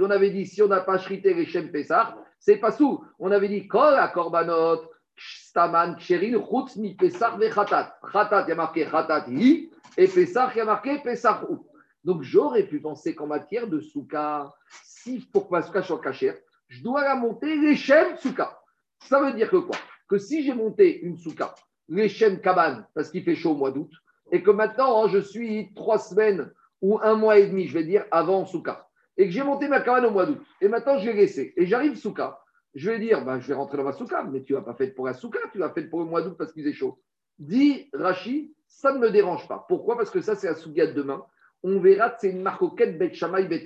on avait dit si on n'a pas shrité les chaînes Pessah, c'est pas sous. On avait dit kol la korbanot staman ksherin chutz mi Pessah ve chatat. Il y a marqué chatat hi et Pessah, il y a marqué Pessah ou. Donc j'aurais pu penser qu'en matière de souka, si pour que ma souka soit cachère, je dois la monter les chaînes souka. Ça veut dire que quoi? Que si j'ai monté une souka, les chaînes cabane, parce qu'il fait chaud au mois d'août, et que maintenant hein, je suis trois semaines ou un mois et demi, je vais dire, avant souka, et que j'ai monté ma cabane au mois d'août, et maintenant je l'ai laissé, et j'arrive souka, je vais dire, ben, je vais rentrer dans ma souka, mais tu n'as pas fait pour la souka, tu l'as fait pour le mois d'août parce qu'il faisait chaud. Dit Rachi, ça ne me dérange pas. Pourquoi? Parce que ça, c'est la souga de demain. On verra que c'est une marcoquette Bet Shamaï Bet.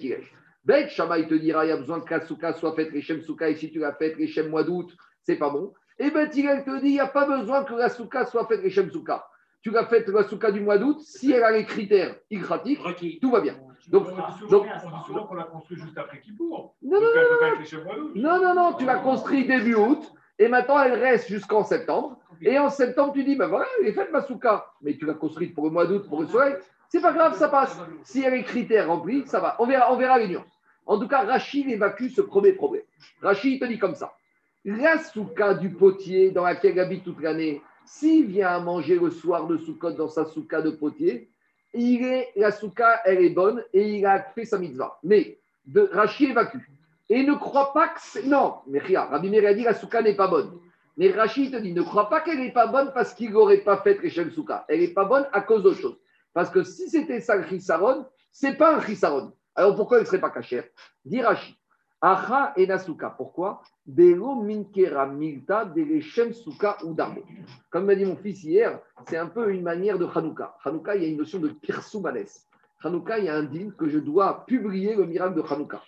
Bet Shamaï te dira, il y a besoin que la souka soit faite, Shem souka, et si tu l'as faite, Shem mois d'août, c'est pas bon. Et Bet te dit, il n'y a pas besoin que la souka soit faite, Shem souka. Tu l'as faite, la souka du mois d'août, si elle a les critères igratiques, tout va bien. Donc, donc- souvent, qu'on l'a construit juste après Kippour. Non, non, elle. Non, non, non, tu l'as construit début août et maintenant elle reste jusqu'en septembre. Et en septembre, tu dis, ben voilà, elle est faite ma souka. Mais tu l'as construite pour le mois d'août, pour le soleil. C'est pas grave, ça passe. S'il y a les critères remplis, ça va. On verra, on verra les nuances. En tout cas, Rachid évacue ce premier problème. Rachid te dit comme ça. La souka du potier dans laquelle il habite toute l'année, s'il vient à manger le soir de Soukot dans sa souka de potier, il est, la souka, elle est bonne et il a fait sa mitzvah. Mais de, Rachid évacue. Et ne crois pas que c'est. Non, mais Rabbi Meir a dit la souka n'est pas bonne. Mais Rachid te dit ne crois pas qu'elle n'est pas bonne parce qu'il n'aurait pas fait Réchem Souka. Elle n'est pas bonne à cause d'autre chose. Parce que si c'était ça le ce n'est pas un chisaron. Alors pourquoi elle ne serait pas cachère? Dit Rachid. Acha et Nasuka. Pourquoi? Belo minkera milta de Réchem Souka ou darbo. Comme m'a dit mon fils hier, c'est un peu une manière de Hanouka. Hanouka, il y a une notion de pirsoumanes. Hanouka, il y a un din que je dois publier le miracle de Hanouka.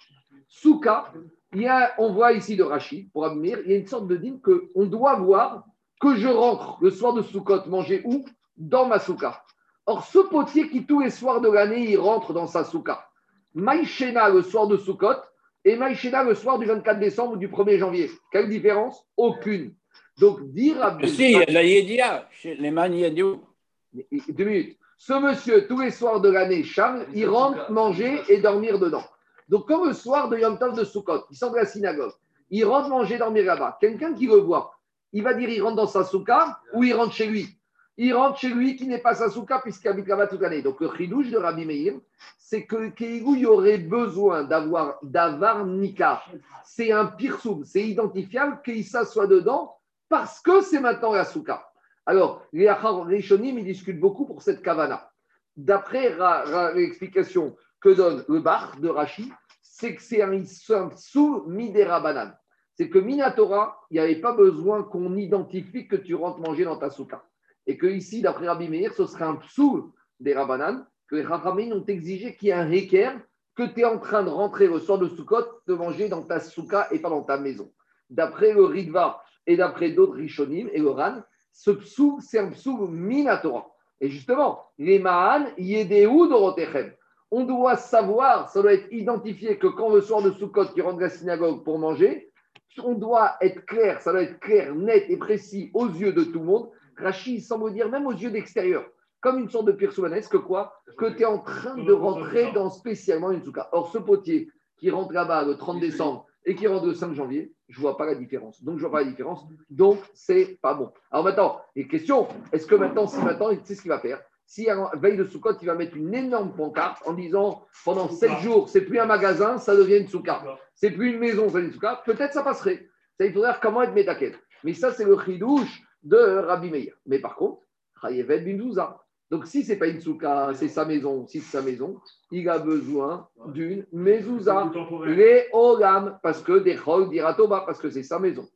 Souka, il y a, on voit ici de Rachid, pour admirer, il y a une sorte de dîme qu'on doit voir que je rentre le soir de Soukot manger où? Dans ma souka. Or, ce potier qui tous les soirs de l'année, il rentre dans sa souka. Maïchena le soir de Soukot et Maïchena le soir du 24 décembre ou du 1er janvier. Quelle différence? Aucune. Donc, dire à Si, il y a la Yedia, chez les Yediou. Deux minutes. Ce monsieur, tous les soirs de l'année, Charles, il rentre manger et dormir dedans. Donc, comme le soir de Yom Tov de Sukkot, il sort de la synagogue, il rentre manger, dormir là-bas. Quelqu'un qui le voit, il va dire il rentre dans sa souka ou il rentre chez lui? Il rentre chez lui qui n'est pas sa souka puisqu'il habite là-bas. Donc, le chidouche de Rabbi Meir, c'est que Keigou, il aurait besoin d'avoir d'avar nika. C'est un pirsoum, c'est identifiable qu'il s'assoit dedans parce que c'est maintenant la souka. Alors, les Rishonim, discutent beaucoup pour cette kavana. D'après l'explication que donne le bar de Rashi, c'est que c'est un sous midera banane. C'est que Minatora, il n'y avait pas besoin qu'on identifie que tu rentres manger dans ta souka. Et que ici, d'après Rabbi Meir, ce serait un psou des Rabanan, que les Rachamim ont exigé qu'il y ait un réquer que tu es en train de rentrer le soir de Sukkot, de manger dans ta souka et pas dans ta maison. D'après le Ritva et d'après d'autres Rishonim et le Ran, ce psou, c'est un psou Minatora. Et justement, les Mahan, Yedeu Dorotechem. On doit savoir, ça doit être identifié que quand le soir de Sukkot, tu rentres à la synagogue pour manger, on doit être clair, ça doit être clair, net et précis aux yeux de tout le monde. Rachid semble dire, même aux yeux d'extérieur, comme une sorte de pirsoumanès, que quoi Que tu es en train de rentrer dans spécialement une souka. Or, ce potier qui rentre là-bas le 30 décembre et qui rentre le 5 janvier, je ne vois pas la différence. Donc, je ne vois pas la différence. Donc, c'est pas bon. Alors maintenant, les questions, est-ce que maintenant, si maintenant, tu sais ce qu'il va faire si à veille de Soukot, il va mettre une énorme pancarte en disant pendant 7 jours, c'est plus un magasin, ça devient une souka. C'est plus une maison, ça devient une souka. Peut-être ça passerait. Ça, il faudrait voir comment être métaquet. Mais ça, c'est le chidouche de Rabbi Meir. Mais par contre, Chayevet Bindouza. Donc, si ce n'est pas une souka, c'est sa maison, si c'est sa maison, il a besoin d'une mezouza. Les olam, parce que des chol diratoba, parce que c'est sa maison.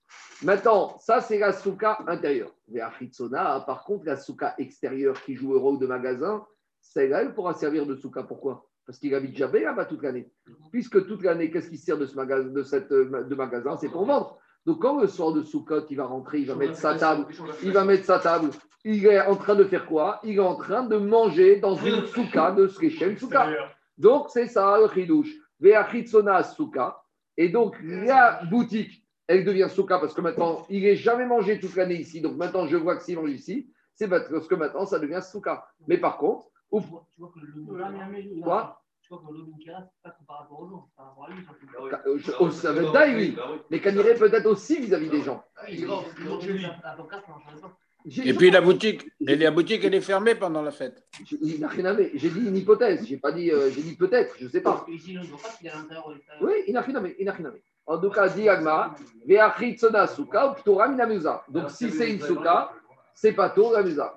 Maintenant, ça, c'est la souka intérieure. Mais à Fritzona, par contre, la souka extérieure qui joue le rôle de magasin, celle-là, elle pourra servir de souka. Pourquoi? Parce qu'il habite jamais là-bas toute l'année. Puisque toute l'année, qu'est-ce qui sert de ce magasin, de cette, euh, de magasin? C'est pour vendre. Donc, quand le soir de Soukot, il va rentrer, il va mettre sa table, il va mettre sa table. Il est en train de faire quoi? Il est en train de manger dans une souka de Srechem Souka. Donc, c'est ça le chidouche. Ve'achitzona souka. Et donc, la boutique, elle devient souka parce que maintenant, il n'est jamais mangé toute l'année ici. Donc, maintenant, je vois que s'il mange ici, c'est parce que maintenant, ça devient souka. Mais par contre, ouf, Tu vois, tu vois que le Quoi? Tu vois que le Minkera, c'est pas que par rapport aux gens, c'est par rapport à lui. surtout. euh, je- oh, ça va être dingue, oui. Mais irait peut-être aussi vis-à-vis des gens. Ça. J'ai- Et puis la boutique, et la boutique, elle est fermée pendant la fête. j'ai- il n'a rien à voir. J'ai dit une hypothèse. J'ai pas dit, euh, j'ai dit peut-être, je ne sais pas. Oui, il n'a rien à voir, il n'a rien à voir. En tout cas, dit Agmara, souka ou. Donc, si c'est une souka, c'est pas tôt la musa.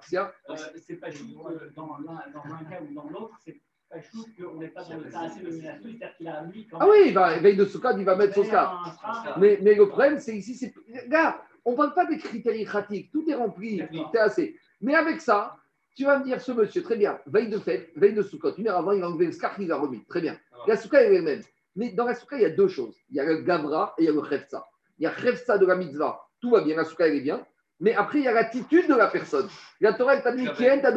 C'est pas euh, dans l'un dans un cas ou dans l'autre, c'est pas chou qu'on n'est pas dans le cas assez de c'est-à-dire qu'il a mis quand Ah oui, il va, veille de souka, il va mettre son ska. Mais, mais le problème, c'est ici, c'est. Gars, on ne parle pas des critères pratiques, tout est rempli, c'est assez. Mais avec ça, tu vas me dire, ce monsieur, très bien, veille de fête, veille de Soukot, une heure avant, il a enlevé le scarf, il l'a remis. Très bien. La Souka, elle est la même. Mais dans la Souka, il y a deux choses. Il y a le Gavra et il y a le Khefsa. Il y a Khefsa de la mitzvah, tout va bien, la Souka, elle est bien. Mais après, il y a l'attitude de la personne. La Torah, elle t'a dit, Kien, t'as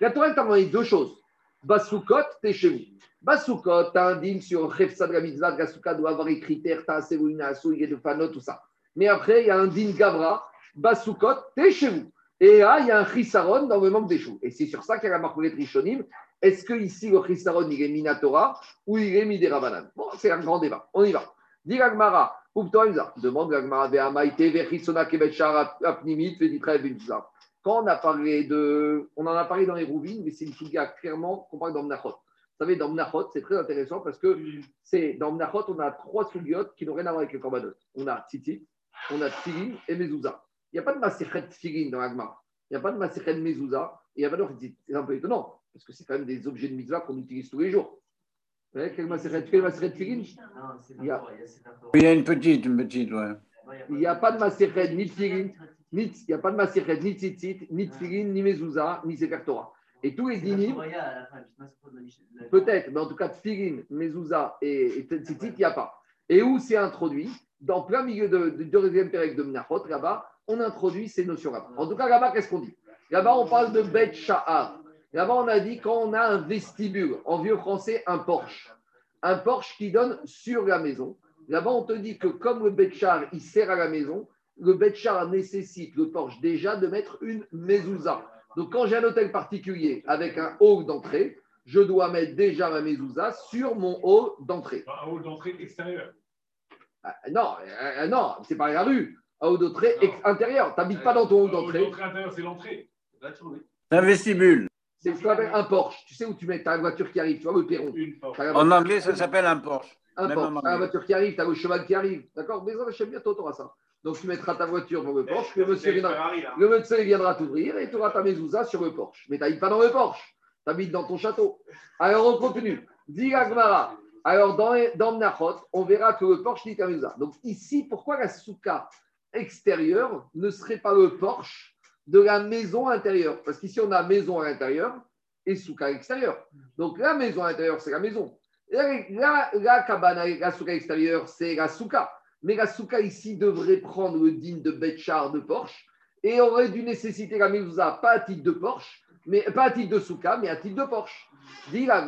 La Torah, elle t'a demandé deux choses. Basukot, t'es chez vous. Basukot, t'as un digne sur Khefsa de la doit avoir les critères, t'as Sevouna, il de Fanot, tout ça. Mais après, il y a un digne Gavra, Basukot, t'es chez vous. Et là, il y a un chisaron dans le manque des choux. Et c'est sur ça qu'il y a la marque Rishonim. Est-ce que ici le Chisaron, il est Minatora ou il est Miderabanan? Bon, c'est un grand débat. On y va. Dis Gagmara, demande Gagmara, Ve'amaite, Ve'chisona, Kebetchar, Apnimit, Ve'ditra, Ve'ditra. Quand on a parlé de. On en a parlé dans les rouvines, mais c'est une souga clairement qu'on parle dans Mnachot. Vous savez, dans Mnachot, c'est très intéressant parce que c'est dans Mnachot, on a trois sougiotes qui n'ont rien à voir avec les korbanot. On a Tzitzit, on a Tfilin et Mezouza. Il n'y a pas de Maserhet Tfilin dans l'Agmara. Il n'y a pas de Maserhet Mezouza et il n'y a pas de. C'est un peu étonnant parce que c'est quand même des objets de mitzvah qu'on utilise tous les jours. Vous savez, quel Maserhet Tfilin? Il y a- Il y a une petite, une petite, ouais. Il n'y a pas de Maserhet ni Tfilin, il n'y a pas de Maserhet ni Tzitzit, ni Tfilin, ni Mezouza, ni Sefer Torah. Et tous les dinim, Peut-être, mais en tout cas, Tfilin, Mezouza et, et Tzitzit, il n'y a pas. Et où c'est introduit? Dans plein milieu de, de, deuxième période de Menachot, là-bas, on introduit ces notions là En tout cas, là-bas, qu'est-ce qu'on dit? Là-bas, on parle de Bet Sha'ar. Là-bas, on a dit quand on a un vestibule, en vieux français, un porche. Un porche qui donne sur la maison. Là-bas, on te dit que comme le Bet Sha'ar, il sert à la maison, le Bet Sha'ar nécessite, le porche, déjà de mettre une mezouza. Donc, quand j'ai un hôtel particulier avec un hall d'entrée, je dois mettre déjà ma mezouza sur mon hall d'entrée. Un hall d'entrée extérieur. Ah, non, euh, non, c'est pas la rue. Un hall d'entrée intérieur. Tu n'habites pas dans ton hall Un hall d'entrée. d'entrée intérieur, c'est l'entrée. C'est un vestibule. C'est ce qu'on appelle un Porsche. Tu sais où tu mets ta voiture qui arrive, tu vois, le perron. En voiture- anglais, ça s'appelle un Porsche. un Porsche. La voiture qui arrive, tu as le cheval qui arrive. D'accord? Mais ça, j'aime bien, tu auras ça. Donc tu mettras ta voiture dans le Porsche, le monsieur, viendra, Ferrari, là. le monsieur viendra t'ouvrir et tu auras ta mezouza sur le Porsche. Mais tu n'habites pas dans le Porsche, tu habites dans ton château. Alors on continue. Dis la Gemara. Alors dans, dans Menachot, on verra que le Porsche dit ta mezouza. Donc ici, pourquoi la souka extérieure ne serait pas le Porsche de la maison intérieure? Parce qu'ici, on a maison à l'intérieur et souka à l'extérieur. Donc la maison à l'intérieur, c'est la maison. La, la, la cabane, la souka extérieure, c'est la souka. Mais la souka ici devrait prendre le digne de Betchar de Porsche et aurait dû nécessiter la mezouza, pas à titre de Porsche, mais pas à titre de souka, mais à titre de Porsche. Dit la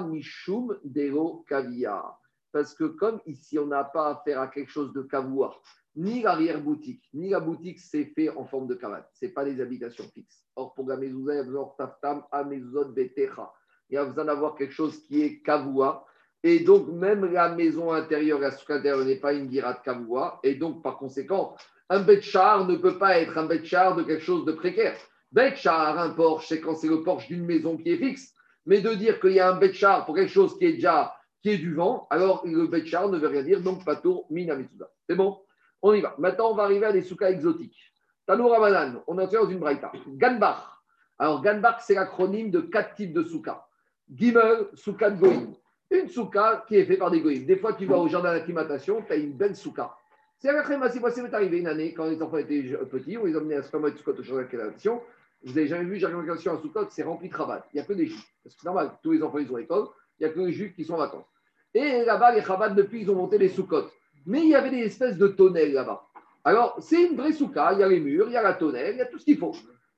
Mishum Dero Kavia. Parce que comme ici, on n'a pas affaire à quelque chose de kavoua, ni l'arrière-boutique, ni la boutique, c'est fait en forme de cabane. Ce n'est pas des habitations fixes. Or, pour la mezouza, il y a besoin de taftam, amezot, betecha. Il y a besoin d'avoir quelque chose qui est kavoua. Et donc, même la maison intérieure, la souk intérieure n'est pas une dirat kavoua. Et donc, par conséquent, un betchar ne peut pas être un betchar de quelque chose de précaire. Betchar, un Porsche, c'est quand c'est le Porsche d'une maison qui est fixe. Mais de dire qu'il y a un betchar pour quelque chose qui est déjà qui est du vent, alors le betchar ne veut rien dire, donc patour minamitsuda. C'est bon? On y va. Maintenant, on va arriver à des soukas exotiques. Tanour Ramadan, on est dans une braïta. Ganbach. Alors, Ganbach, c'est l'acronyme de quatre types de soukas. Gimel, souka de Goïm. Une souka qui est faite par des Goïm. Des fois, tu vas au jardin d'acclimatation, tu as une belle souka. C'est la passé, m'est arrivé une année, quand les enfants étaient petits, on les emmenait à Supermarket Soukot au jardin d'acclimatation. Vous n'avez jamais vu jardin d'acclimatation à Soukot, c'est rempli de cravates. Il n'y a que des juifs. Parce que c'est normal, tous les enfants, ils sont à l'école, il n'y a que les juifs qui sont en vacances. Et là-bas, les cravates, depuis, ils ont monté les Soukot. Mais il y avait des espèces de tonnelles là-bas. Alors, c'est une vraie souka, il y a les murs, il y a la tonnelle, il y a tout ce qu'il faut.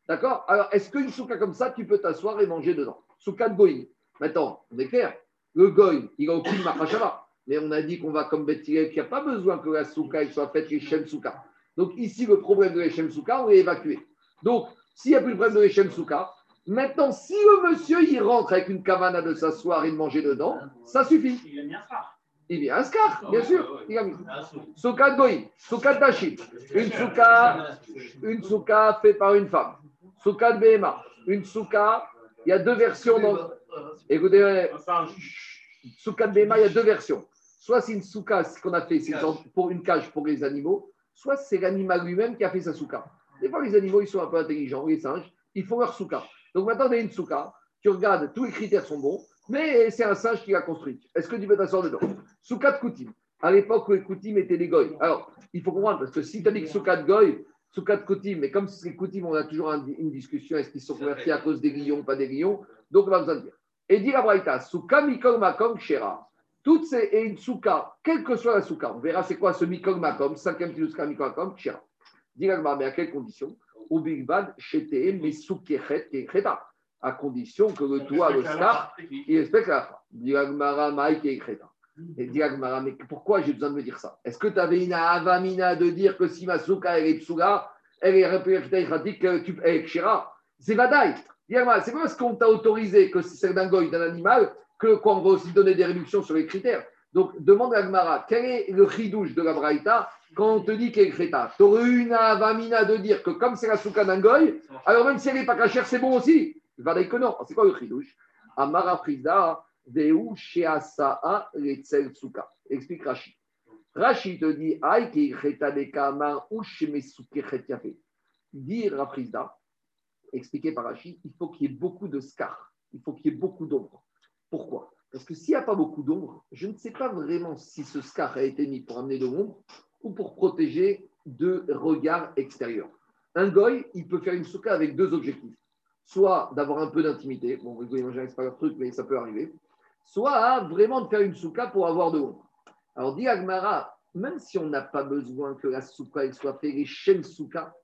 D'accord? Alors, est-ce qu'une souka comme ça, tu peux t'asseoir et manger dedans? Souka de. Maintenant, on est clair, le Goïm, il n'a aucune machashava. Mais on a dit qu'on va comme Bethilel, qu'il n'y a pas besoin que la souka soit faite les Shem Souka. Donc, ici, le problème de l'Echem Souka, on l'a évacué. Donc, s'il n'y a plus le problème de l'Echem Souka, maintenant, si le monsieur, il rentre avec une cavana de s'asseoir et de manger dedans, ça suffit. Il a phare. Il vient un scar, bien sûr. Il a mis. Souka de Goïm, souka de Tachim, une souka, une souka faite par une femme. Souka de Behema, une souka, il y a deux versions. Dans... Écoutez, souka de il y a deux versions. Soit c'est une souka, ce qu'on a fait, c'est pour une cage pour les animaux, soit c'est l'animal lui-même qui a fait sa souka. Des fois, les animaux, ils sont un peu intelligents, les singes, ils font leur souka. Donc maintenant, on a une souka, tu regardes, tous les critères sont bons, mais c'est un singe qui l'a construite. Est-ce que tu peux t'asseoir dedans? Souka de Koutim. À l'époque où les Koutim étaient des goy. Alors, il faut comprendre, parce que si tu as dit que Souka de goy, De Koutim, mais comme c'est Koutim, on a toujours un- une discussion, est-ce qu'ils sont convertis à cause des lions, pas des lions? Donc, on va besoin de dire. Et dit la Braïta, Souka Mikol Makom Shera. Toutes ces, et une souka, quelle que soit la souka, on verra c'est quoi ce Mikol Makom, cinquième petit souka Mikol Makom, Shera. Dit la mais à quelles conditions? Au Big Bad, Shete, Mesukechet, Kekreta. À condition que le toit, le scar, il respecte la fin. Dit la Gemara, Maïk et Kreta. Et dit mais pourquoi j'ai besoin de me dire ça? Est-ce que tu avais une avamina de dire que si ma souka elle est psoula, elle est dit que tu es Kshira? C'est Vadaï. C'est pas parce qu'on t'a autorisé que c'est d'un goy, d'un animal, que qu'on va aussi donner des réductions sur les critères. Donc, demande à Gmara, quel est le chidouche de la Braïta quand on te dit qu'elle est créta Tu aurais une avamina de dire que comme c'est la souka d'un goy, alors même si elle n'est pas cachère, c'est bon aussi. Vadaï que non. C'est quoi le chidouche? Amara Prida, Deu Sheasaa Letzel Souka. Explique Rachid. Rachid te dit Aïe ki cheta de kamar ou shemesuke chet Dire Rafrizda, expliqué par Rachid, il faut qu'il y ait beaucoup de scar, il faut qu'il y ait beaucoup d'ombre. Pourquoi? Parce que s'il n'y a pas beaucoup d'ombre, je ne sais pas vraiment si ce scar a été mis pour amener de l'ombre ou pour protéger de regards extérieurs. Un goy, il peut faire une souka avec deux objectifs. Soit d'avoir un peu d'intimité, bon, les goy, c'est pas leur truc, mais ça peut arriver. Soit vraiment de faire une souka pour avoir de l'ombre. Alors, dit Agmara, même si on n'a pas besoin que la souka soit faite, les chaînes souka,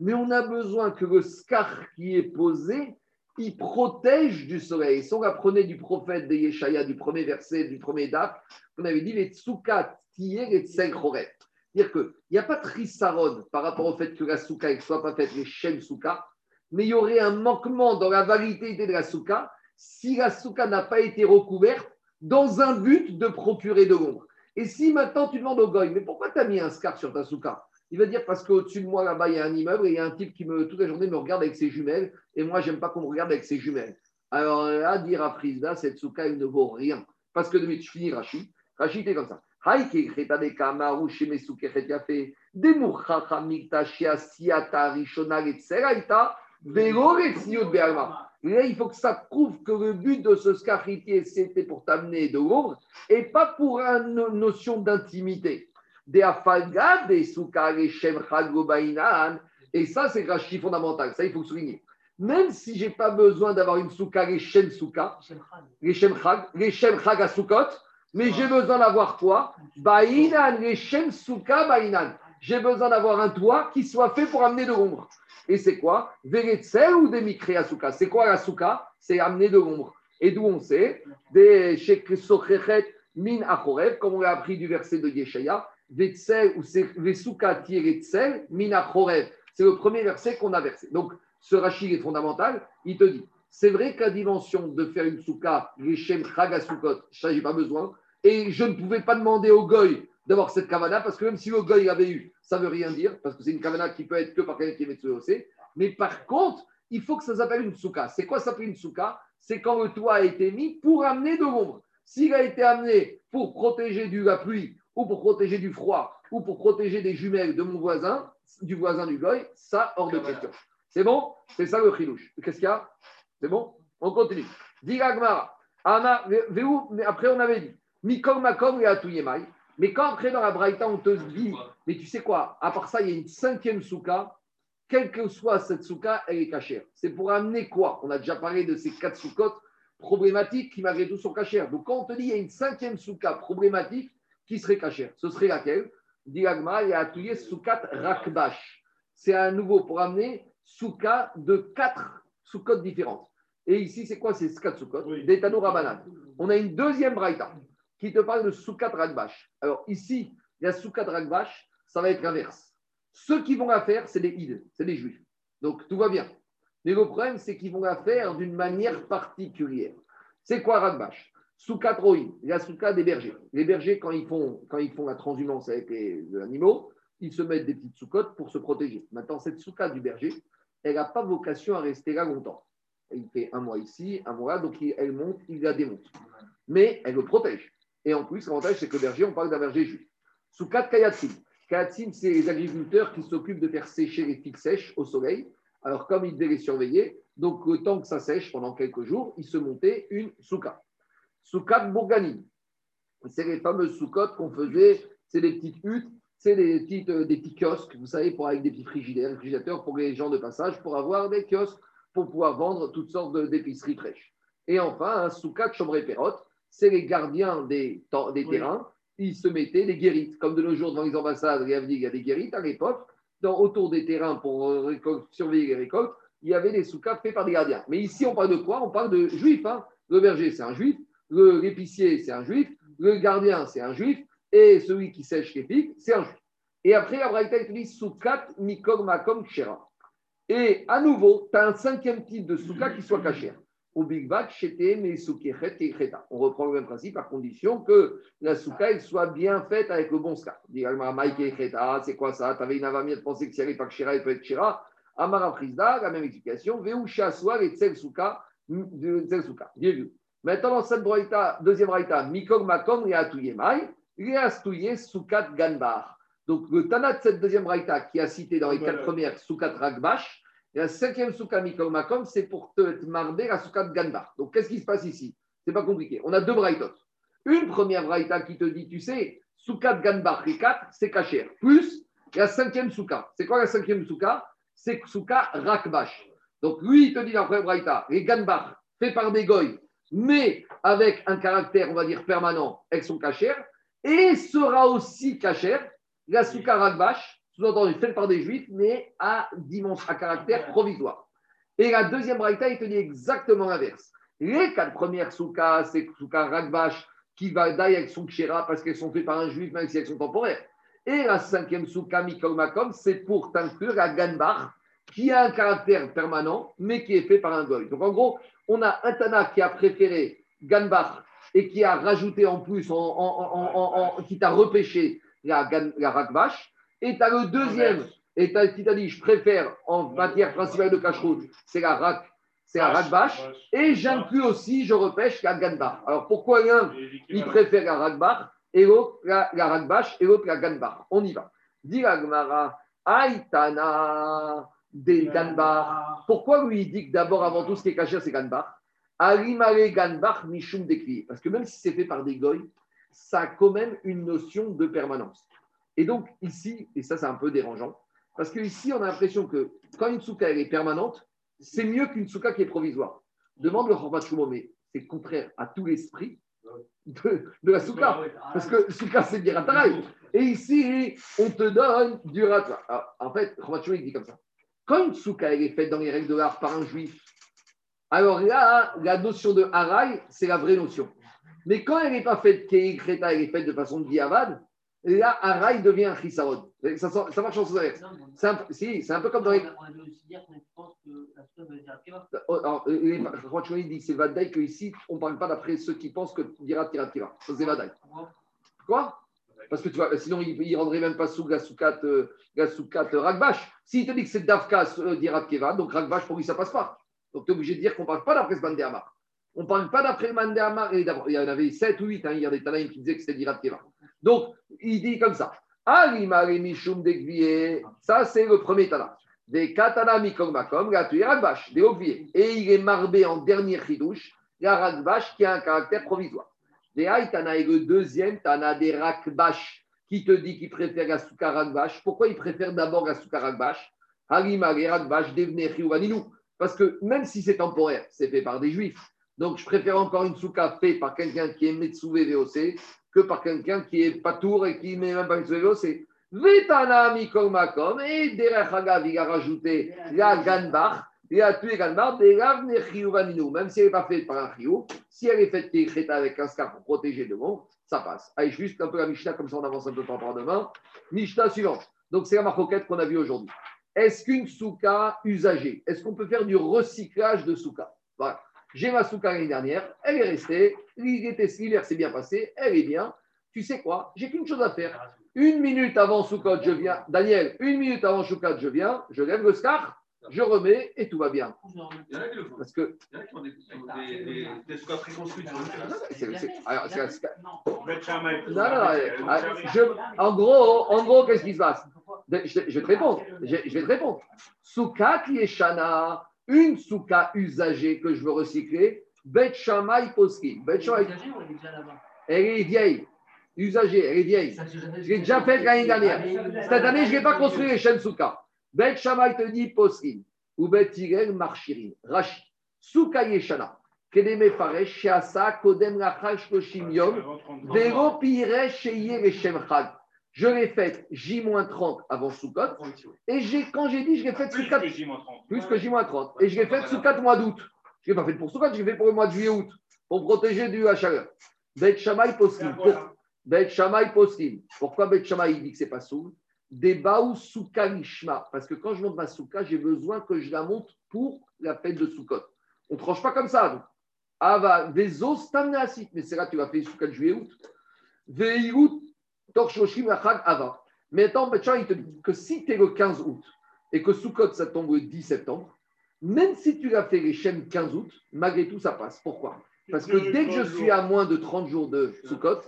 mais on a besoin que le scar qui est posé, il protège du soleil. Si on apprenait du prophète de Yeshaya, du premier verset, du premier date, on avait dit les tsukat tiye et tsengchoret. C'est-à-dire qu'il n'y a pas de trissaron par rapport au fait que la souka ne soit pas faite les chaînes souka, mais il y aurait un manquement dans la validité de la souka si la souka n'a pas été recouverte dans un but de procurer de l'ombre. Et si maintenant tu demandes au goy, mais pourquoi tu as mis un scar sur ta souka? Il va dire parce qu'au-dessus de moi, là-bas, il y a un immeuble et il y a un type qui, me, toute la journée, me regarde avec ses jumelles. Et moi, j'aime pas qu'on me regarde avec ses jumelles. Alors là, dire à Frisda, cette souka, il ne vaut rien. Parce que, de je finis Rachid. Rachid est comme ça. Là, il faut que ça prouve que le but de ce scaritier, c'était pour t'amener de l'ombre et pas pour une notion d'intimité des Et ça, c'est Rashi fondamental. Ça, il faut souligner. Même si je n'ai pas besoin d'avoir une souka, les shem souka, les shem chag, les shem chag à soukot, mais j'ai besoin d'avoir quoi? Bainan, les shem souka, bainan. J'ai besoin d'avoir un toit qui soit fait pour amener de l'ombre. Et c'est quoi Veretzel ou des mikre souka C'est quoi la souka C'est amener de l'ombre. Et d'où on sait Des sheksochechet min achorev, comme on l'a appris du verset de Yeshaya, Vetzel ou Vesuka Tieretzel Mina C'est le premier verset qu'on a versé. Donc, ce rachid est fondamental. Il te dit c'est vrai qu'à dimension de faire une souka, Geshem Chagasukot, ça, j'ai pas besoin. Et je ne pouvais pas demander au goy d'avoir cette kavana, parce que même si le goy avait eu, ça ne veut rien dire, parce que c'est une kavana qui peut être que par quelqu'un qui est Metsuose. Mais par contre, il faut que ça s'appelle une souka. C'est quoi ça s'appelle une souka? C'est quand le toit a été mis pour amener de l'ombre. S'il a été amené pour protéger de la pluie ou pour protéger du froid, ou pour protéger des jumelles de mon voisin, du voisin du goy, ça, hors de question. C'est bon? C'est ça le chilouche. Qu'est-ce qu'il y a? C'est bon? On continue. Diragmara. Mais après, on avait dit Mikom Makom et Mais quand après, dans la Braïta, on te dit Mais tu sais quoi À part ça, il y a une cinquième souka. Quelle que soit cette souka, elle est cachère. C'est pour amener quoi? On a déjà parlé de ces quatre soukottes problématiques qui, malgré tout, sont cachères. Donc, quand on te dit il y a une cinquième souka problématique, qui serait cachère Ce serait laquelle? Diagma et atelier Soukat Rakbash. C'est un nouveau pour amener Souka de quatre Soukot différentes. Et ici, c'est quoi ces quatre Soukot oui. D'Etano Rabanan. On a une deuxième Braïta qui te parle de Soukat Rakbash. Alors ici, il y a Soukat Rakbash, ça va être l'inverse. Ceux qui vont la faire, c'est des Ides, c'est des Juifs. Donc tout va bien. Mais le problème, c'est qu'ils vont la faire d'une manière particulière. C'est quoi Rakbash Souka Troïm, la souka des bergers. Les bergers, quand ils font, quand ils font la transhumance avec les, animaux, ils se mettent des petites soukottes pour se protéger. Maintenant, cette souka du berger, elle n'a pas vocation à rester là longtemps. Il fait un mois ici, un mois là, donc elle monte, il la démonte. Mais elle le protège. Et en plus, l'avantage, c'est que berger, on parle d'un berger juif. Souka Kayatsim. Kayatsim, c'est les agriculteurs qui s'occupent de faire sécher les figues sèches au soleil. Alors, comme ils devaient les surveiller, donc le temps que ça sèche pendant quelques jours, ils se montaient une souka. Soukat Bourgani. C'est les fameuses soukottes qu'on faisait, c'est des petites huttes, c'est des, petites, euh, des petits kiosques, vous savez, pour, avec des petits frigidateurs pour les gens de passage, pour avoir des kiosques, pour pouvoir vendre toutes sortes d'épiceries fraîches. Et enfin, un soukat Chomré Perrot, c'est les gardiens des, des terrains, ils se mettaient des guérites. Comme de nos jours, dans les ambassades, il y a des guérites à l'époque, autour des terrains pour euh, surveiller les récoltes, il y avait des soukats faits par des gardiens. Mais ici, on parle de quoi? On parle de juifs. Hein. Le berger, c'est un juif l'épicier, c'est un juif, le gardien, c'est un juif, et celui qui sèche les pics, c'est un juif. Et après, la Braïta, dit Soukat Mikog Makom Kshera. Et à nouveau, tu as un cinquième type de Souka qui soit cachère. Au Big. On reprend le même principe à condition que la Souka elle soit bien faite avec le bon ska. C'est quoi ça? Tu avais une avamie de penser que si elle n'est pas Kshera, elle peut être Kshera. Amara Frisda, la même explication. Veusha Soir et Tzel Souka. Maintenant, dans cette braïta, deuxième braïta, Mikog Makom, Réatouye Mai, Réastouye Soukat Ganbar. Donc, le Tana de cette deuxième braïta qui a cité dans les quatre premières Soukat Ragbash, la cinquième Soukat Mikog Makom, c'est pour te marber la Soukat Ganbar. Donc, qu'est-ce qui se passe ici? C'est pas compliqué. On a deux braïtot. Une première braïta qui te dit, tu sais, Soukat Ganbar, les quatre, c'est Kacher. Plus la cinquième Souka. C'est quoi la cinquième Souka? C'est Souka Rakbash. Donc, lui, il te dit la première braïta, les Ganbar, faits par des goy, mais avec un caractère, on va dire, permanent, elles sont cachères, et sera aussi cachère la souka ragbash, sous-entendu faite par des juifs, mais à dimension, à caractère provisoire. Et la deuxième braïta, il te dit exactement l'inverse. Les quatre premières soukas, c'est souka ragbash, qui va d'ailleurs avec son kshera parce qu'elles sont faites par un juif, même si elles sont temporaires. Et la cinquième souka, mikol makom, c'est pour t'inclure la ganbar, qui a un caractère permanent, mais qui est fait par un goy. Donc en gros, on a un Tana qui a préféré Ganbach et qui a rajouté en plus, en, en, en, qui t'a repêché la, la Rakbash. Et tu as le deuxième, et tu as, qui t'a dit je préfère en matière principale de cacheroute, c'est la Rak. C'est la Rakbash. Et j'inclus aussi, je repêche la Ganbach. Alors pourquoi l'un, il préfère la Rakbach et l'autre la, la et l'autre la Ganbach On y va. Dis la Gemara, Aïtana des Ganbar. Pourquoi lui il dit que d'abord, avant tout, ce qui est caché, c'est Ganbar Alimare Ganbar Mishum Dekli. Parce que même si c'est fait par des goy, ça a quand même une notion de permanence. Et donc, ici, et ça, c'est un peu dérangeant, parce que ici, on a l'impression que quand une souka elle est permanente, c'est mieux qu'une souka qui est provisoire. Demande le Chormat mais c'est contraire à tout l'esprit de, de, la souka. Parce que souka, c'est dire Et ici, on te donne du ratara. En fait, Chormat il dit comme ça. Quand une souka est faite dans les règles de l'art par un juif, alors là, la notion de haraï, c'est la vraie notion. Mais quand elle n'est pas faite elle est faite de façon diavad, là, haraï devient un chisarod. Ça, ça, marche en sous C'est un, si, c'est un peu comme dans les. Alors, il dit c'est Vadaï que ici, on ne parle pas d'après ceux qui pensent que dira Tirat Kiva. Ça, c'est Vadaï. Quoi? Parce que tu vois, sinon, il ne rendrait même pas sous la soukat, euh, euh, Ragbash. S'il te dit que c'est Davka euh, d'Irat Keva, donc Ragbash, pour lui, ça passe pas. Donc tu es obligé de dire qu'on ne parle pas d'après ce Bandéamar. On ne parle pas d'après le Bandéamar. il y en avait 7 ou 8, hein, il y a des Tanaïm qui disaient que c'était Keva. Donc, il dit comme ça. Ça, c'est le premier Tana. Des Katana Mikong Makom, Ragbash, des. Et il est marbé en dernier chidouche, la Ragbash qui a un caractère provisoire. Des Tana et le deuxième, Tana des Rakbash, qui te dit qu'il préfère la. Pourquoi il préfère d'abord la Rakbash Harima Rakbash, Parce que même si c'est temporaire, c'est fait par des juifs. Donc je préfère encore une Souka faite par quelqu'un qui est Metsuve VOC que par quelqu'un qui est Patour et qui n'est même pas Metsuve VOC. Vetana Mikol Makom, et Hagav, il a rajouté la Ganbach, et a tué également même si elle n'est pas faite par un chiou, si elle est faite avec un scarf pour protéger le monde, ça passe. Allez, juste un peu la Mishnah, comme ça on avance un peu par demain. Mishnah suivante. Donc c'est la marcoquette qu'on a vue aujourd'hui. Est-ce qu'une souka usagée, est-ce qu'on peut faire du recyclage de souka? Voilà. J'ai ma souka l'année dernière, elle est restée, l'hiver s'est bien passé, elle est bien. Tu sais quoi? J'ai qu'une chose à faire. Une minute avant Soukot, je viens. Daniel, une minute avant Soukot, je viens, je lève le scarf, je remets et tout va bien. Il y en a qui le font. Parce que. Il y en a qui font des, des, des, des squats préconstruits sur le alors, c'est Non, non, non. Je, en gros, en gros qu'est-ce qui se passe? Je, je, vais te répondre. Je, je vais te répondre. Souka qui est shana, une souka usagée que je veux recycler, Bet Shamay Poski. Bet Shamay. Elle est vieille. Usagée, elle est vieille. Je l'ai déjà faite l'année dernière. Cette année, je ne vais pas construire les chaînes souka. Bet Shammai te dit posrin, ou Bet Tirel marchirin, Rashi, Souka Yeshana, Kedeme Faresh, Sheasa, Kodem Lachal Shloshim Yom, Vero Pire Sheye Veshem Chag. Je l'ai faite J-30 avant Soukot, et quand j'ai dit, je l'ai faite sous 4 plus que J-30, et je l'ai faite sous 4 mois d'août. Je ne l'ai pas fait pour Soukot, je l'ai fait pour le mois de juillet-août, pour protéger du la chaleur. Bet Shammai Poskin. Bet Poskin. Pourquoi Bet Shammai dit que ce n'est pas soul? Des baou souka. Parce que quand je monte ma souka, j'ai besoin que je la monte pour la fête de Soukot. On ne tranche pas comme ça. donc. Ava, vezo stamnasit. Mais c'est là que tu vas faire souka de juillet ava. Mais attends, il te dit que si tu es le 15 août et que Soukot, ça tombe le 10 septembre, même si tu l'as fait les Shem 15 août, malgré tout, ça passe. Pourquoi? Parce que dès que je suis à moins de 30 jours de Soukot,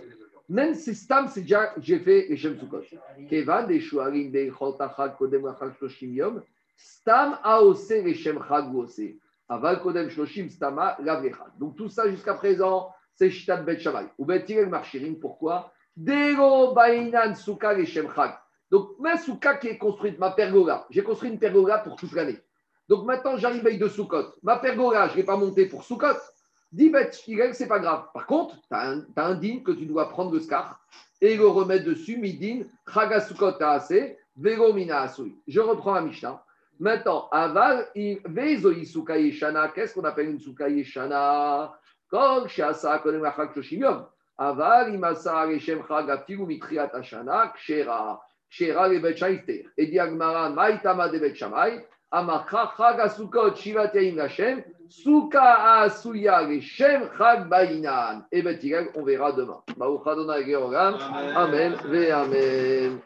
même si Stam, c'est déjà, j'ai fait les Shem Soukot. Kevan, des Shuarim, des Chol Tachag, Kodem Rachag, Shloshim Yom, Stam a osé les Shem Chag ou osé. Aval Kodem Shloshim, Stama, Lavechad. Donc tout ça jusqu'à présent, c'est Shitat Bet Shamay. Ou Bet Tirel Marchirim, pourquoi? Donc ma Souka qui est construite, ma pergola, j'ai construit une pergola pour toute l'année. Donc maintenant, j'arrive avec de Soukot. Ma pergola, je ne l'ai pas montée pour Soukot. Dis Bet Shirel, c'est pas grave. Par contre, tu as, un- din que tu dois prendre le scar et le remettre dessus. Midin, Chaga Soukot Taase, Vero Mina. Je reprends la Mishnah. Maintenant, Aval, Vezo Isuka. Qu'est-ce qu'on appelle une Yeshana? Kol Shasa Shoshim Et dit Agmara, Maïtama de Bet Shamay. Amakra Chag Asukot Shivat Yaim Hashem. Souka Asuya Reshem Chag Bainan. Et Bet on verra demain. Baruch Adonai Georgam. Amen. Ve Amen.